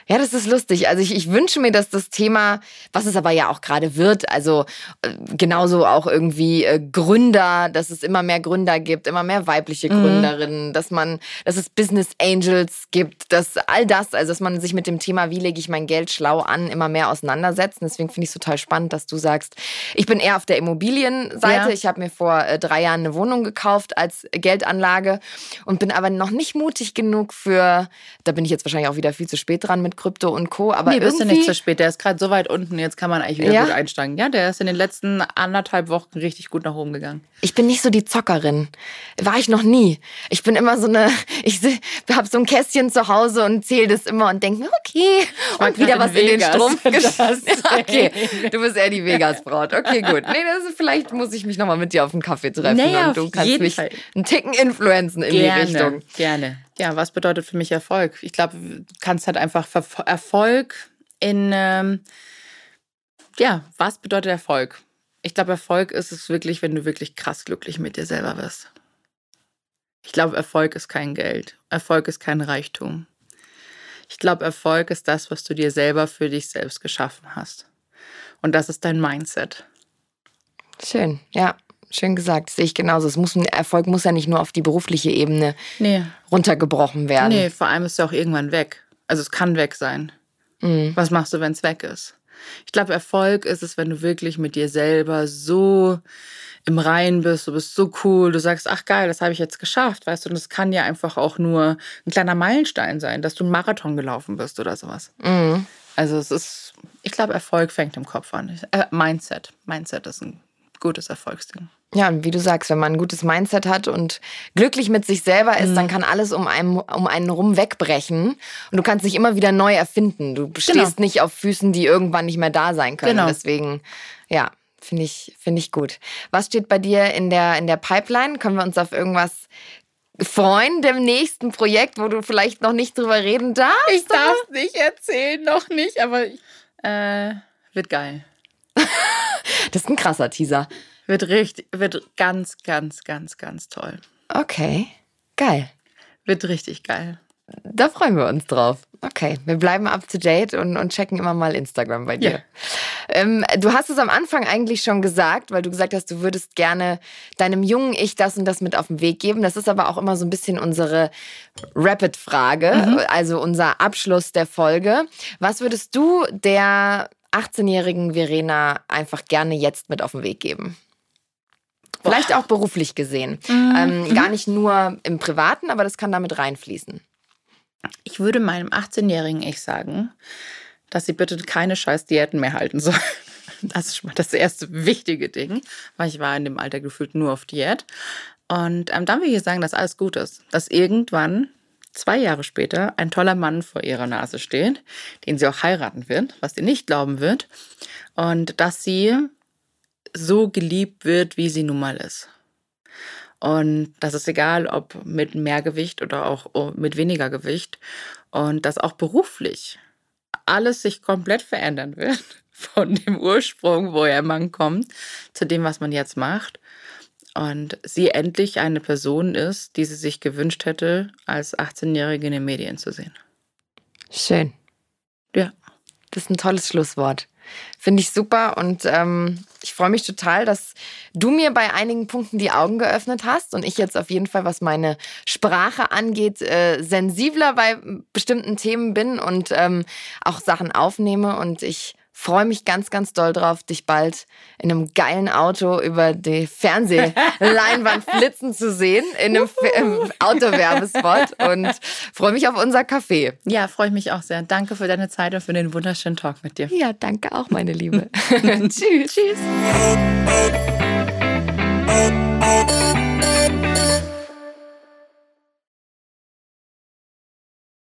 Ja, das ist lustig. Also ich, ich wünsche mir, dass das Thema, was es aber ja auch gerade wird, also äh, genauso auch irgendwie äh, Gründer, dass es immer mehr Gründer gibt, immer mehr weibliche mhm. Gründerinnen, dass man, dass es Business Angels gibt, dass all das, also dass man sich mit dem Thema, wie lege ich mein Geld schlau an, immer mehr auseinandersetzt. Und deswegen finde ich es total spannend, dass du sagst, ich bin eher auf der Immobilienseite. Ja. Ich habe mir vor äh, drei Jahren eine Wohnung gekauft als Geldanlage und bin aber noch nicht mutig genug für, da bin ich jetzt wahrscheinlich auch wieder viel zu spät dran mit Krypto und Co. Aber nee, bist du nicht zu spät. Der ist gerade so weit unten, jetzt kann man eigentlich wieder ja? gut einsteigen. Ja, der ist in den letzten anderthalb Wochen richtig gut nach oben gegangen. Ich bin nicht so die Zockerin. War ich noch nie. Ich bin immer so eine, ich habe so ein Kästchen zu Hause und zähle das immer und denke, okay, und wieder was in, in den Strumpf Okay, du bist eher die Vegas-Braut. Okay, gut. Nee, das ist, vielleicht muss ich mich nochmal mit dir auf einen Kaffee treffen naja, und du kannst mich Fall. einen Ticken influenzen in gerne, die Richtung. Gerne. Ja, was bedeutet für mich Erfolg? Ich glaube, du kannst halt einfach Erfolg in, ähm, ja, was bedeutet Erfolg? Ich glaube, Erfolg ist es wirklich, wenn du wirklich krass glücklich mit dir selber wirst. Ich glaube, Erfolg ist kein Geld. Erfolg ist kein Reichtum. Ich glaube, Erfolg ist das, was du dir selber für dich selbst geschaffen hast. Und das ist dein Mindset. Schön, ja. Schön gesagt, sehe ich genauso. Es muss, Erfolg muss ja nicht nur auf die berufliche Ebene nee. runtergebrochen werden. Nee, vor allem ist es auch irgendwann weg. Also es kann weg sein. Mhm. Was machst du, wenn es weg ist? Ich glaube, Erfolg ist es, wenn du wirklich mit dir selber so im Reinen bist, du bist so cool, du sagst, ach geil, das habe ich jetzt geschafft, weißt du, und es kann ja einfach auch nur ein kleiner Meilenstein sein, dass du einen Marathon gelaufen bist oder sowas. Mhm. Also es ist, ich glaube, Erfolg fängt im Kopf an. Äh, Mindset. Mindset ist ein gutes Erfolgsding. Ja, und wie du sagst, wenn man ein gutes Mindset hat und glücklich mit sich selber ist, mhm. dann kann alles um einen, um einen rum wegbrechen und du kannst dich immer wieder neu erfinden. Du stehst genau. nicht auf Füßen, die irgendwann nicht mehr da sein können. Genau. Deswegen, ja, finde ich, finde ich gut. Was steht bei dir in der, in der Pipeline? Können wir uns auf irgendwas freuen dem nächsten Projekt, wo du vielleicht noch nicht drüber reden darfst? Ich darf es nicht erzählen, noch nicht, aber äh, wird geil. das ist ein krasser Teaser. Wird richtig, wird ganz, ganz, ganz, ganz toll. Okay, geil. Wird richtig geil. Da freuen wir uns drauf. Okay, wir bleiben up to date und, und checken immer mal Instagram bei dir. Yeah. Ähm, du hast es am Anfang eigentlich schon gesagt, weil du gesagt hast, du würdest gerne deinem jungen Ich das und das mit auf den Weg geben. Das ist aber auch immer so ein bisschen unsere Rapid-Frage, mhm. also unser Abschluss der Folge. Was würdest du der 18-jährigen Verena einfach gerne jetzt mit auf den Weg geben? Vielleicht auch beruflich gesehen. Mhm. Ähm, gar nicht nur im Privaten, aber das kann damit reinfließen. Ich würde meinem 18-jährigen Ich sagen, dass sie bitte keine scheiß Diäten mehr halten soll. Das ist schon mal das erste wichtige Ding, weil ich war in dem Alter gefühlt nur auf Diät. Und ähm, dann will ich sagen, dass alles gut ist. Dass irgendwann, zwei Jahre später, ein toller Mann vor ihrer Nase steht, den sie auch heiraten wird, was sie nicht glauben wird. Und dass sie so geliebt wird, wie sie nun mal ist. Und das ist egal, ob mit mehr Gewicht oder auch oh, mit weniger Gewicht. Und dass auch beruflich alles sich komplett verändern wird. Von dem Ursprung, woher man kommt, zu dem, was man jetzt macht. Und sie endlich eine Person ist, die sie sich gewünscht hätte, als 18-Jährige in den Medien zu sehen. Schön. Ja. Das ist ein tolles Schlusswort. Finde ich super und ähm, ich freue mich total, dass du mir bei einigen Punkten die Augen geöffnet hast und ich jetzt auf jeden Fall, was meine Sprache angeht, äh, sensibler bei bestimmten Themen bin und ähm, auch Sachen aufnehme und ich freue mich ganz, ganz doll drauf, dich bald in einem geilen Auto über die Fernsehleinwand flitzen zu sehen, in einem Autowerbespot und freue mich auf unser Café. Ja, freue ich mich auch sehr. Danke für deine Zeit und für den wunderschönen Talk mit dir. Ja, danke auch, meine Liebe. Tschüss. Tschüss.